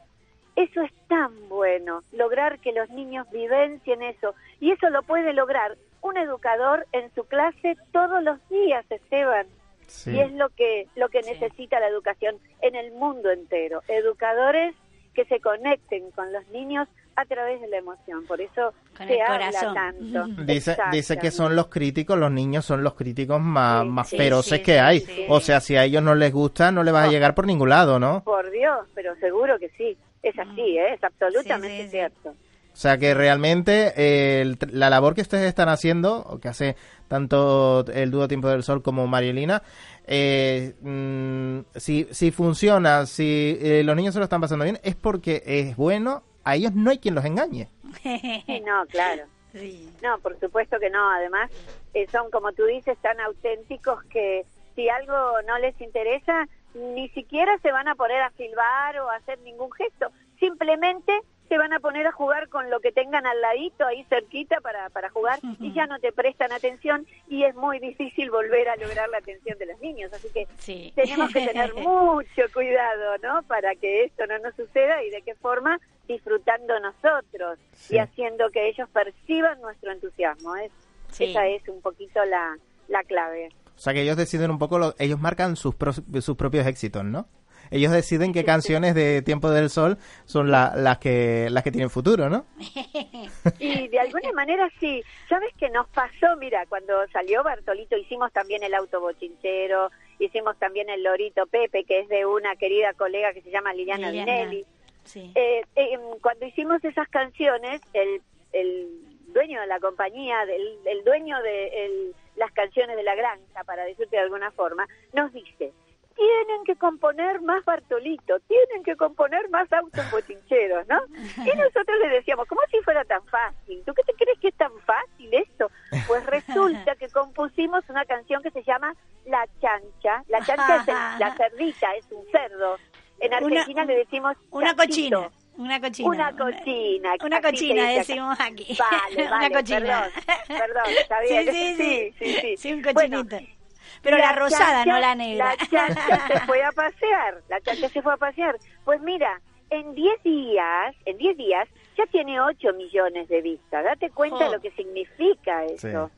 Eso es tan bueno, lograr que los niños vivencien eso. Y eso lo puede lograr un educador en su clase todos los días, Esteban. Sí. Y es lo que, lo que Sí. necesita la educación en el mundo entero. Educadores que se conecten con los niños a través de la emoción. Por eso Con se habla corazón. tanto. Dice, dice que son los críticos, los niños son los críticos más, Sí, más sí, feroces sí, que sí, hay. sí. O sea, si a ellos no les gusta, no le vas a No. llegar por ningún lado, ¿no? Por Dios, pero seguro que sí. Es así, ¿eh? es absolutamente Sí, sí, sí. cierto. O sea que realmente eh, el tr- la labor que ustedes están haciendo, o que hace tanto el dúo Tiempo del Sol como Marielina, eh, mm, si, si funciona, si eh, los niños se lo están pasando bien, es porque es bueno, a ellos no hay quien los engañe. Sí, no, claro. Sí. No, por supuesto que no. Además, eh, son, como tú dices, tan auténticos que si algo no les interesa, ni siquiera se van a poner a silbar o a hacer ningún gesto. Simplemente se van a poner a jugar con lo que tengan al ladito, ahí cerquita para, para jugar, y ya no te prestan atención y es muy difícil volver a lograr la atención de los niños. Así que Sí. tenemos que tener mucho cuidado, ¿no? Para que esto no nos suceda y de qué forma disfrutando nosotros Sí. y haciendo que ellos perciban nuestro entusiasmo. Es, Sí. Esa es un poquito la, la clave. O sea que ellos deciden un poco, lo- ellos marcan sus, pro- sus propios éxitos, ¿no? Ellos deciden qué canciones de Tiempo del Sol son la- las que las que tienen futuro, ¿no? Y de alguna manera sí. ¿Sabes qué nos pasó? Mira, cuando salió Bartolito hicimos también el autobochinchero, hicimos también el Lorito Pepe, que es de una querida colega que se llama Liliana, Liliana. Dinelli. Sí. Eh, eh, cuando hicimos esas canciones, el, el dueño de la compañía, del, el dueño de el- las canciones de la granja, para decirte de alguna forma, nos dice, tienen que componer más Bartolito, tienen que componer más autos bochincheros, ¿no? Y nosotros le decíamos, ¿cómo si fuera tan fácil? ¿Tú qué te crees que es tan fácil esto? Pues resulta que compusimos una canción que se llama La Chancha. La chancha es el- la cerdita, es un cerdo. En Una- Argentina le decimos Una chanchito. cochina. Una cochina. Una cochina. Una cochina, decimos aquí. Vale, Una vale, cochina. Perdón, perdón, sabía Sí, que- sí, sí. sí, sí. Sí, un Bueno, cochinito. Pero la, rosada, no la negra. La chancha se fue a pasear, la chancha se fue a pasear. Pues mira, en 10 días, en 10 días ya tiene 8 millones de vistas. Date cuenta Jo. lo que significa eso.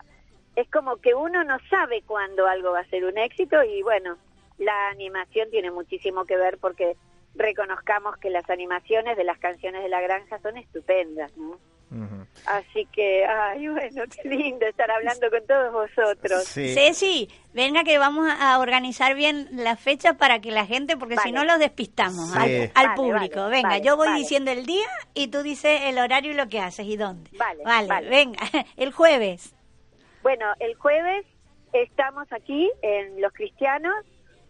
Es como que uno no sabe cuándo algo va a ser un éxito y bueno, la animación tiene muchísimo que ver porque reconozcamos que las animaciones de las canciones de la granja son estupendas, ¿no? Así que, ay, bueno, qué lindo estar hablando con todos vosotros. Sí. Ceci, venga que vamos a organizar bien la fecha para que la gente, porque si no los despistamos Sí. al, al Vale, público. vale, venga, vale, yo voy vale. diciendo el día y tú dices el horario y lo que haces y dónde. Vale, vale, vale. venga, el jueves. Bueno, el jueves estamos aquí en Los Cristianos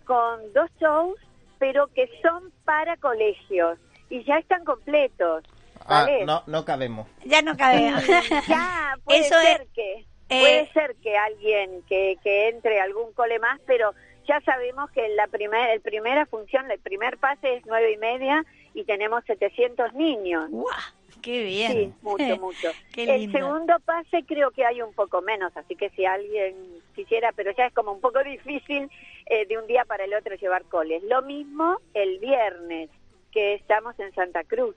con dos shows, pero que son para colegios y ya están completos. Ah, no, no cabemos. Ya no cabe. Ya puede Eso es- ser que eh, puede ser que alguien que, que entre algún cole más, pero ya sabemos que la primera el primera función, el primer pase es nueve y media y tenemos 700 niños. ¡Guau! ¡Qué bien! Sí, mucho, mucho. Qué el lindo. segundo pase creo que hay un poco menos, así que si alguien quisiera, pero ya es como un poco difícil eh, de un día para el otro llevar coles. Lo mismo el viernes, que estamos en Santa Cruz.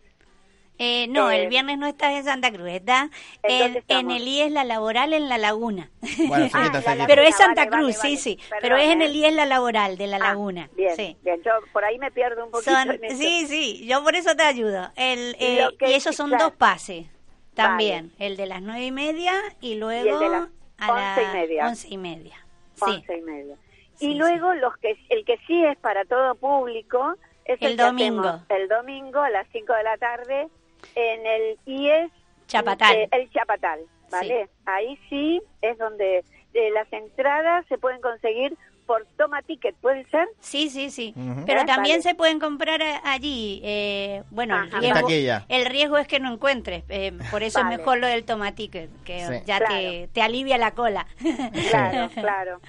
Eh, no, Eh, el viernes no estás en Santa Cruz, está ¿En en, el IES La Laboral en La Laguna. Bueno, Ah, la. Pero es Santa vale, Cruz, vale, sí, vale. sí. Perdón, pero es en ¿eh? el IES La Laboral de La Ah, Laguna. Bien, sí. bien. Yo por ahí me pierdo un poquito. Son, en eso. sí, sí, yo por eso te ayudo. El, eh, que y esos son claro. dos pases también. El de las nueve y media y luego de las a once y las media. once y media. Sí. Once y media. Sí, y luego los que el que sí es para todo público es el, domingo. el domingo a las 5 de la tarde en el IES Chapatal. eh, el Chapatal, ¿vale? Ahí sí es donde eh, las entradas se pueden conseguir por toma ticket, ¿puede ser? Sí, sí, sí. Pero Eh, también vale. se pueden comprar allí. eh, bueno, el riesgo, el riesgo es que no encuentres. eh, por eso Vale. es mejor lo del tomaticket, que Sí. ya Claro. te, te alivia la cola. Claro, claro.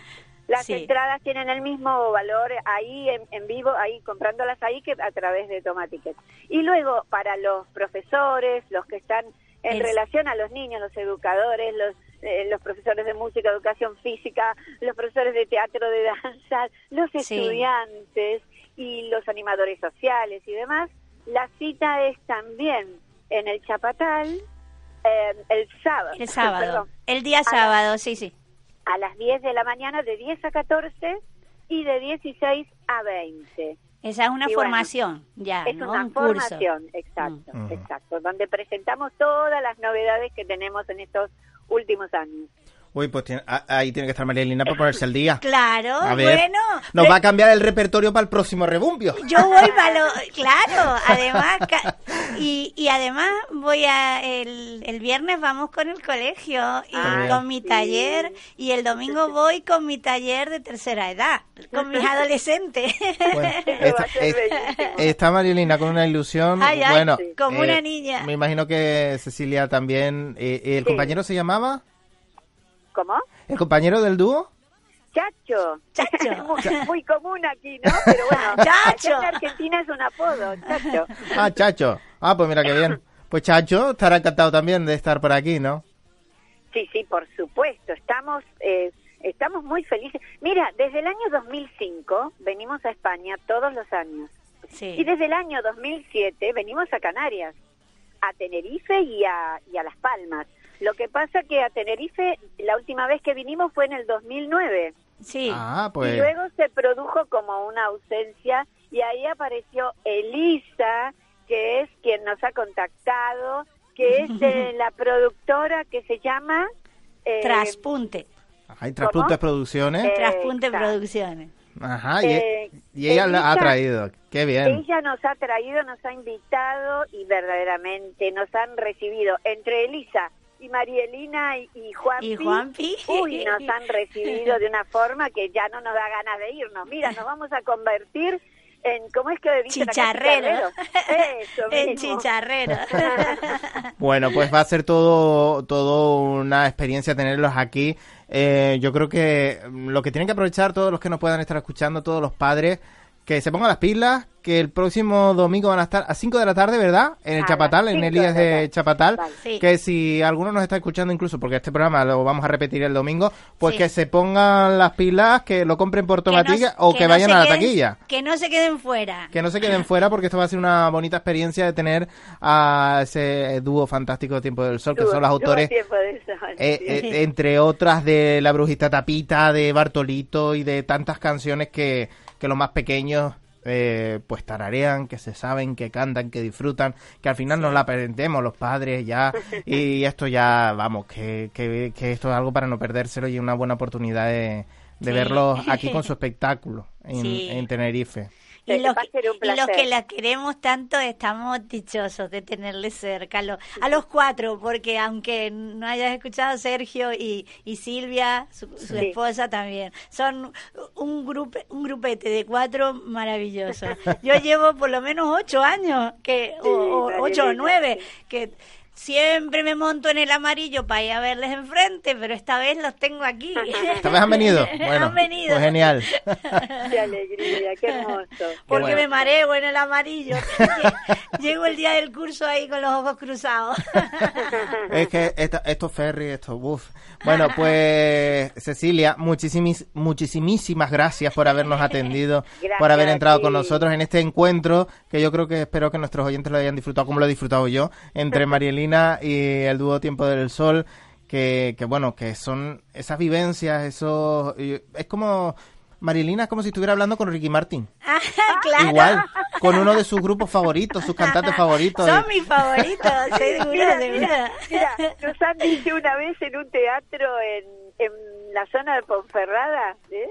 Las Sí. entradas tienen el mismo valor ahí en, en vivo, ahí comprándolas ahí que a través de Toma Ticket. Y luego para los profesores, los que están en El- relación a los niños, los educadores, los eh, los profesores de música, educación física, los profesores de teatro, de danza, los Sí. estudiantes y los animadores sociales y demás, la cita es también en el Chapatal eh, el sábado. el sábado. Perdón, El día la- sábado, sí, sí. A las 10 de la mañana de 10 a 14 y de 16 a 20. Esa es una Y bueno, formación, ya, es ¿no? una Un curso. formación, exacto, Mm. Ujú. exacto, donde presentamos todas las novedades que tenemos en estos últimos años. Uy, pues tiene- a- ahí tiene que estar María Elena para ponerse al día. Claro, A ver, bueno. Nos pero va a cambiar el repertorio para el próximo rebumbio. Yo voy para lo... Claro, además... ca- Y, y además voy a... El, el viernes vamos con el colegio y Ay, con mi sí. taller y el domingo voy con mi taller de tercera edad, con mis adolescentes. Bueno, está, a ser es- bellísimo. está María Elena con una ilusión. Ay, ay, bueno, como eh, una niña. Me imagino que Cecilia también. eh, ¿El Sí. compañero se llamaba? ¿Cómo? ¿El compañero del dúo? Chacho. Chacho. muy, muy común aquí, ¿no? Pero bueno, Chacho. en Argentina es un apodo, Chacho. Ah, Chacho. Ah, pues mira qué bien. Pues Chacho estará encantado también de estar por aquí, ¿no? Sí, sí, por supuesto. Estamos, eh, estamos muy felices. Mira, desde el año 2005 venimos a España todos los años. Y Sí. desde el año 2007 venimos a Canarias, a Tenerife y a, y a Las Palmas. Lo que pasa que a Tenerife la última vez que vinimos fue en el 2009 Sí. Ah, y pues. luego se produjo como una ausencia y ahí apareció Elisa, que es quien nos ha contactado, que es de la productora que se llama... eh, Traspunte. Hay Traspuntes ¿Cómo? Producciones. Eh, Traspunte exacto. Producciones. Ajá, y, eh, y ella la ha traído. Qué bien. Ella nos ha traído, nos ha invitado y verdaderamente nos han recibido entre Elisa y Marielina y, y Juanpi. Y Juanpi. Uy, nos han recibido de una forma que ya no nos da ganas de irnos. Mira, nos vamos a convertir en, ¿cómo es que dicen acá? Chicharrero. Eso En chicharrero. Bueno, pues va a ser todo, todo una experiencia tenerlos aquí. Eh, yo creo que lo que tienen que aprovechar todos los que nos puedan estar escuchando, todos los padres, que se pongan las pilas, que el próximo domingo van a estar a 5 de la tarde, ¿verdad? En el A Chapatal, en el de IES de. Chapatal. Vale. Sí. Que si alguno nos está escuchando, incluso porque este programa lo vamos a repetir el domingo, pues Sí. que se pongan las pilas, que lo compren por no- tomatilla o que, vayan a la queden- taquilla. Que no se queden fuera. Que no se queden fuera porque esto va a ser una bonita experiencia de tener a ese dúo fantástico de Tiempo del Sol, que son los autores eh, sí. eh, entre otras de La Brujita Tapita, de Bartolito y de tantas canciones que, que los más pequeños eh, pues tararean, que se saben, que cantan, que disfrutan, que al final nos la aprendemos los padres ya y esto ya, vamos, que, que, que esto es algo para no perdérselo y una buena oportunidad de, de Sí. verlos aquí con su espectáculo en, Sí. en Tenerife. Y los, y los que la queremos tanto estamos dichosos de tenerles cerca. Lo- a los cuatro, porque aunque no hayas escuchado Sergio y, y Silvia, su, su Sí. esposa también, son un, grupo, un grupete de cuatro maravillosos. Yo llevo por lo menos ocho años, que o, o ocho o nueve, que siempre me monto en el amarillo para ir a verles enfrente, pero esta vez los tengo aquí. ¿Esta vez han venido? Bueno, Han venido. pues genial. Qué alegría, qué hermoso. Porque bueno. me mareo en el amarillo. Llego el día del curso ahí con los ojos cruzados. Es que esta- estos ferries, estos buff. Bueno, pues Cecilia, muchísimis, muchísimas gracias por habernos atendido, Gracias por haber entrado con nosotros en este encuentro que yo creo que espero que nuestros oyentes lo hayan disfrutado como lo he disfrutado yo, entre Y el dúo Tiempo del Sol, que, que bueno, que son esas vivencias, esos... y Es como... Marielina es como si estuviera hablando con Ricky Martin. Ah, claro. Igual, con uno de sus grupos favoritos, sus cantantes favoritos. Son mis favoritos, seguro, Mira, seguro. mira, mira, nos han dicho una vez en un teatro en, en la zona de Ponferrada, ¿eh?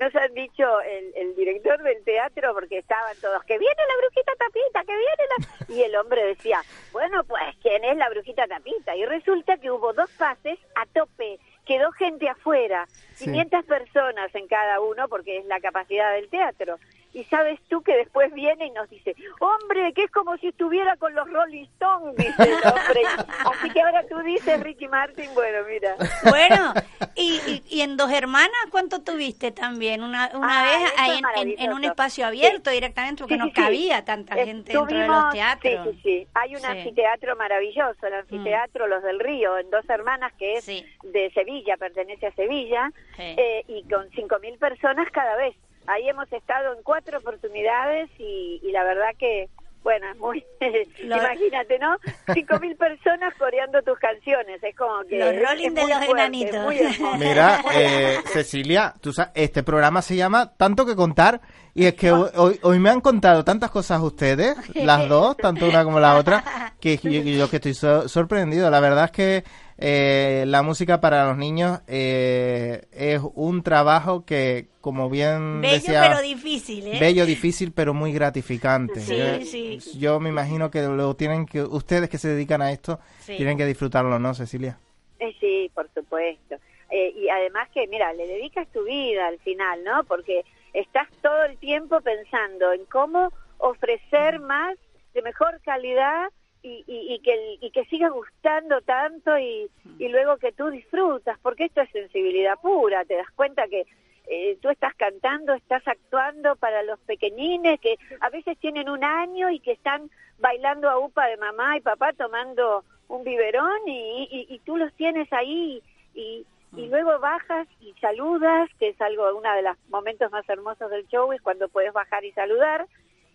Nos han dicho el, el director del teatro, porque estaban todos, que viene la brujita tapita, que viene la... Y el hombre decía, bueno, pues, ¿quién es la brujita tapita? Y resulta que hubo dos pases a tope, quedó gente afuera, Sí. 500 personas en cada uno, porque es la capacidad del teatro. Y sabes tú que después viene y nos dice, hombre, que es como si estuviera con los Rolling Stones, dice el hombre. Así que ahora tú dices, Ricky Martin, bueno, mira. Bueno, y, y, y en Dos Hermanas, ¿cuánto tuviste también? Una, una Ah, vez en, en- en un espacio abierto directamente, porque Sí, no cabía tanta gente dentro de los Estuvimos- teatros. Sí, sí, sí. Hay un. Mm. anfiteatro maravilloso, el anfiteatro Los del Río, en Dos Hermanas, que es de Sevilla, pertenece a Sevilla, Sí. eh, y con 5.000 personas cada vez. Ahí hemos estado en cuatro oportunidades y, y la verdad que, bueno, es muy... Lo- imagínate, ¿no? 5.000 personas coreando tus canciones, es como que... Los Rolling es de muy los fuerte, enanitos. muy. Mira, eh, Cecilia, tú sabes, este programa se llama Tanto que contar y es que hoy, hoy- hoy me han contado tantas cosas ustedes, las dos, tanto una como la otra, que yo, yo que estoy so- sorprendido. La verdad es que eh, la música para los niños eh, es un trabajo que, como bien Bello decía, pero difícil, ¿eh? bello, difícil, pero muy gratificante. Sí, yo, sí. yo me imagino que lo tienen que ustedes que se dedican a esto Sí. tienen que disfrutarlo, ¿no, Cecilia? Eh, Sí, por supuesto. Eh, y además que, mira, le dedicas tu vida al final, ¿no? Porque estás todo el tiempo pensando en cómo ofrecer más, de mejor calidad y, y, y que, el- y que siga gustando tanto y, y luego que tú disfrutas, porque esto es sensibilidad pura, te das cuenta que eh, tú estás cantando, estás actuando para los pequeñines que a veces tienen un año y que están bailando a upa de mamá y papá tomando un biberón y, y, y tú los tienes ahí y, y luego bajas y saludas, que es algo, uno de los momentos más hermosos del show es cuando puedes bajar y saludar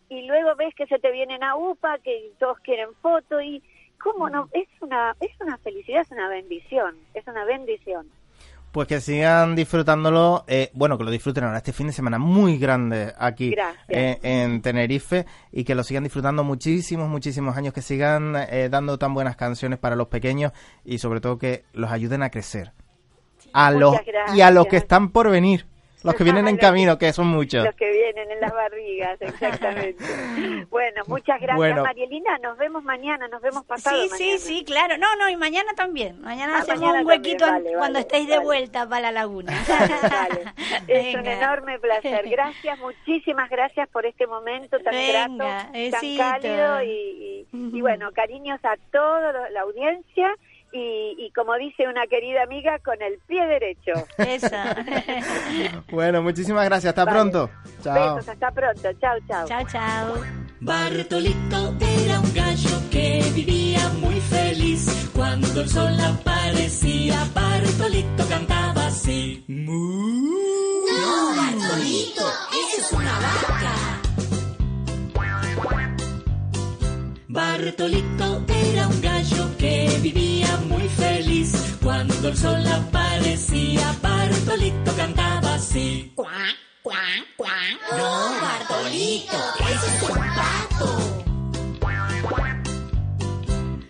y luego ves que se te vienen a UPA, que todos quieren foto y cómo no, es una, es una felicidad, es una bendición, es una bendición. Pues que sigan disfrutándolo, eh, bueno, que lo disfruten ahora este fin de semana muy grande aquí eh, en Tenerife y que lo sigan disfrutando muchísimos, muchísimos años, que sigan eh, dando tan buenas canciones para los pequeños y sobre todo que los ayuden a crecer. A los y a los que están por venir, los que vienen en camino, que son muchos. Los que vienen en las barrigas, exactamente. bueno, muchas gracias, Bueno. Marielina. Nos vemos mañana, nos vemos pasado Sí, mañana. sí, sí, claro. No, no, y mañana también. Mañana Ah, hacemos mañana un huequito vale, cuando vale, estéis de vuelta para la laguna. Vale. Es un enorme placer. Gracias, muchísimas gracias por este momento tan Venga, grato, tan besito. cálido y, y- y bueno, cariños a toda la audiencia y, y como dice una querida amiga, con el pie derecho. Esa. Bueno, muchísimas gracias. Hasta Vale. pronto. Chao. Besos, hasta pronto. Chao, chao. chao, chao. Bartolito era un gallo que vivía muy feliz. Cuando el sol aparecía, Bartolito cantaba así. No, Bartolito, esa es una vaca. Bartolito era un gallo que vivía. Cuando el sol aparecía, Bartolito cantaba así. Cuac, cuac, cuac. No, Bartolito, ese es un pato.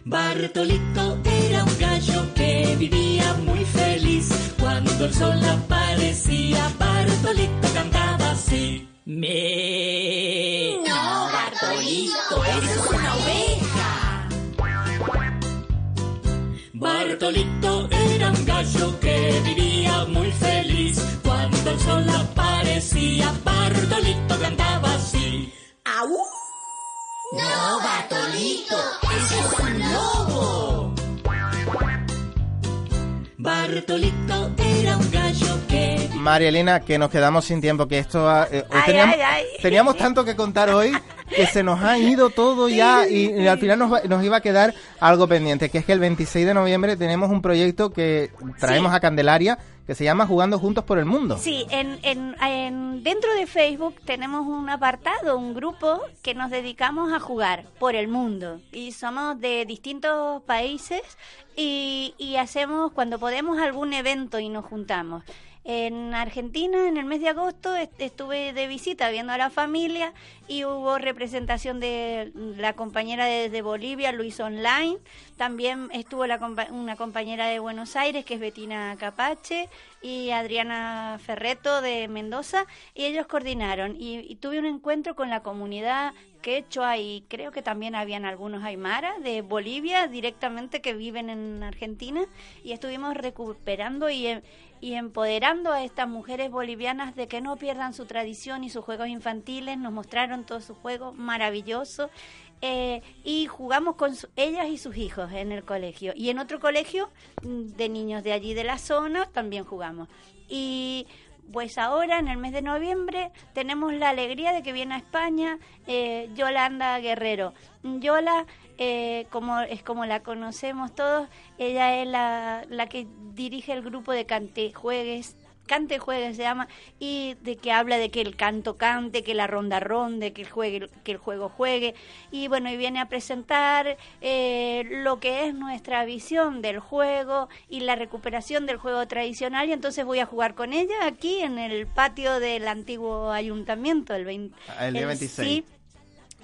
Bartolito era un gallo que vivía muy feliz. Cuando el sol aparecía, Bartolito cantaba así. Me. No, Bartolito, esa es una oveja. Bartolito era un gallo que vivía muy feliz. Cuando el sol aparecía, Bartolito cantaba así. ¡Au! No, Bartolito, ese es un lobo. Bartolito era un gallo que María Elena, que nos quedamos sin tiempo, que esto... ha- eh, Ay, teníamos, ay, ay. teníamos tanto que contar hoy que se nos ha ido todo ya y, y al final nos, va- nos iba a quedar algo pendiente, que es que el 26 de noviembre tenemos un proyecto que traemos a Candelaria que se llama Jugando Juntos por el Mundo. Sí, en, en, en- dentro de Facebook tenemos un apartado, un grupo que nos dedicamos a jugar por el mundo y somos de distintos países y, y hacemos cuando podemos algún evento y nos juntamos. En Argentina, en el mes de agosto, est- estuve de visita viendo a la familia y hubo representación de la compañera de, de Bolivia, Luis Online. También estuvo la una compañera de Buenos Aires, que es Betina Capache, y Adriana Ferreto de Mendoza, y ellos coordinaron. Y, y tuve un encuentro con la comunidad quechua y creo que también habían algunos aymara de Bolivia directamente que viven en Argentina y estuvimos recuperando y, em- y empoderando a estas mujeres bolivianas de que no pierdan su tradición y sus juegos infantiles. Nos mostraron todos sus juegos maravillosos eh, y jugamos con su- ellas y sus hijos en el colegio. Y en otro colegio mm, de niños de allí de la zona también jugamos. Y pues ahora, en el mes de noviembre, tenemos la alegría de que viene a España eh, Yolanda Guerrero. Yola, eh, como es como la conocemos todos, ella es la, la que dirige el grupo de Cante Juegues. Cante Juegues se llama, y de que habla de que el canto cante, que la ronda ronde, que el, juegue, que el juego juegue. Y bueno, y viene a presentar eh, lo que es nuestra visión del juego y la recuperación del juego tradicional. Y entonces voy a jugar con ella aquí en el patio del antiguo ayuntamiento, el, 20 El día 26. sí,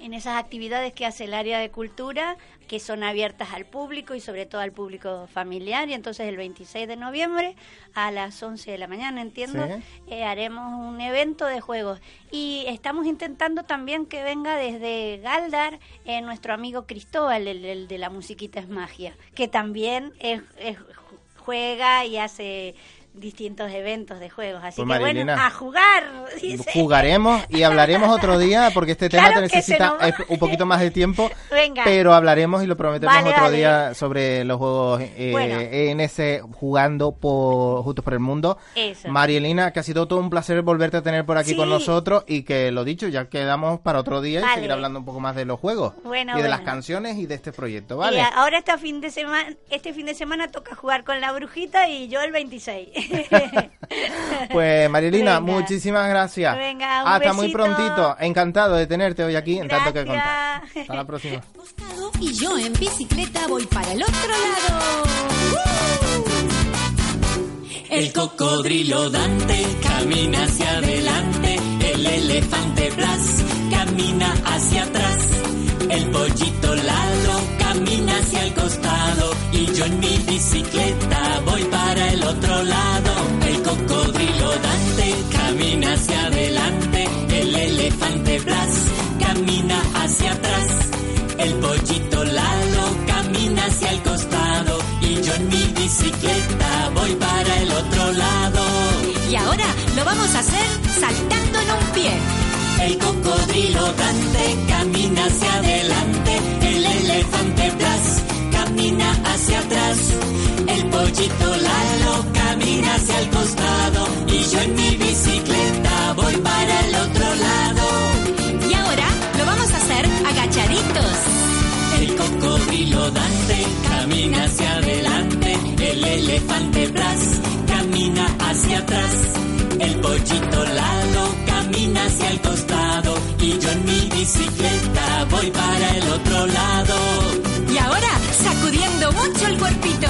en esas actividades que hace el área de cultura, que son abiertas al público y sobre todo al público familiar. Y entonces el 26 de noviembre a las 11 de la mañana, entiendo, Sí. eh, haremos un evento de juegos. Y estamos intentando también que venga desde Galdar eh, nuestro amigo Cristóbal, el, el de la musiquita es magia, que también es- es- juega y hace distintos eventos de juegos. Así Pues, que bueno, a jugar. dice. Jugaremos y hablaremos otro día porque este tema Claro te necesita nos un poquito más de tiempo. Venga. Pero hablaremos y lo prometemos Vale, otro vale. día sobre los juegos eh, Bueno. en ese jugando por Juntos por el Mundo. Eso. Marielina, que ha sido todo un placer volverte a tener por aquí Sí. con nosotros y que lo dicho, ya quedamos para otro día y seguir hablando un poco más de los juegos Bueno, y de las canciones y de este proyecto, ¿vale? ahora este fin de semana, este fin de semana toca jugar con la brujita y yo el 26. Pues Marielina, Venga. muchísimas gracias. Venga, un Hasta muy besito. prontito. Encantado de tenerte hoy aquí en Tanto que Contar. Gracias. Hasta la próxima. Y yo en bicicleta voy para el otro lado. El cocodrilo Dante camina hacia adelante, el elefante Blas camina hacia atrás, el pollito Lalo camina hacia el costado y yo en mi bicicleta voy para el otro lado. El cocodrilo Dante camina hacia adelante, el elefante Blas camina hacia atrás, el pollito Lalo camina hacia el costado y yo en mi bicicleta voy para el otro lado. Y ahora lo vamos a hacer saltando en un pie. El cocodrilo Dante camina hacia adelante, el elefante Blas camina hacia atrás. El pollito Lalo camina hacia el costado. Y yo en mi bicicleta voy para el otro lado. Y ahora lo vamos a hacer agachaditos. El cocodrilo Dante camina hacia adelante. El elefante Brás camina hacia atrás. El pollito Lalo camina hacia el costado y yo en mi bicicleta voy para el otro lado mucho el cuerpito.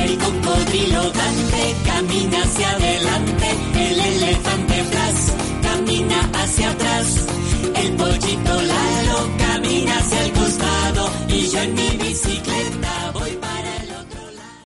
El cocodrilo Dante camina hacia adelante, el elefante Blas camina hacia atrás, el pollito Lalo camina hacia el costado y yo en mi bicicleta voy para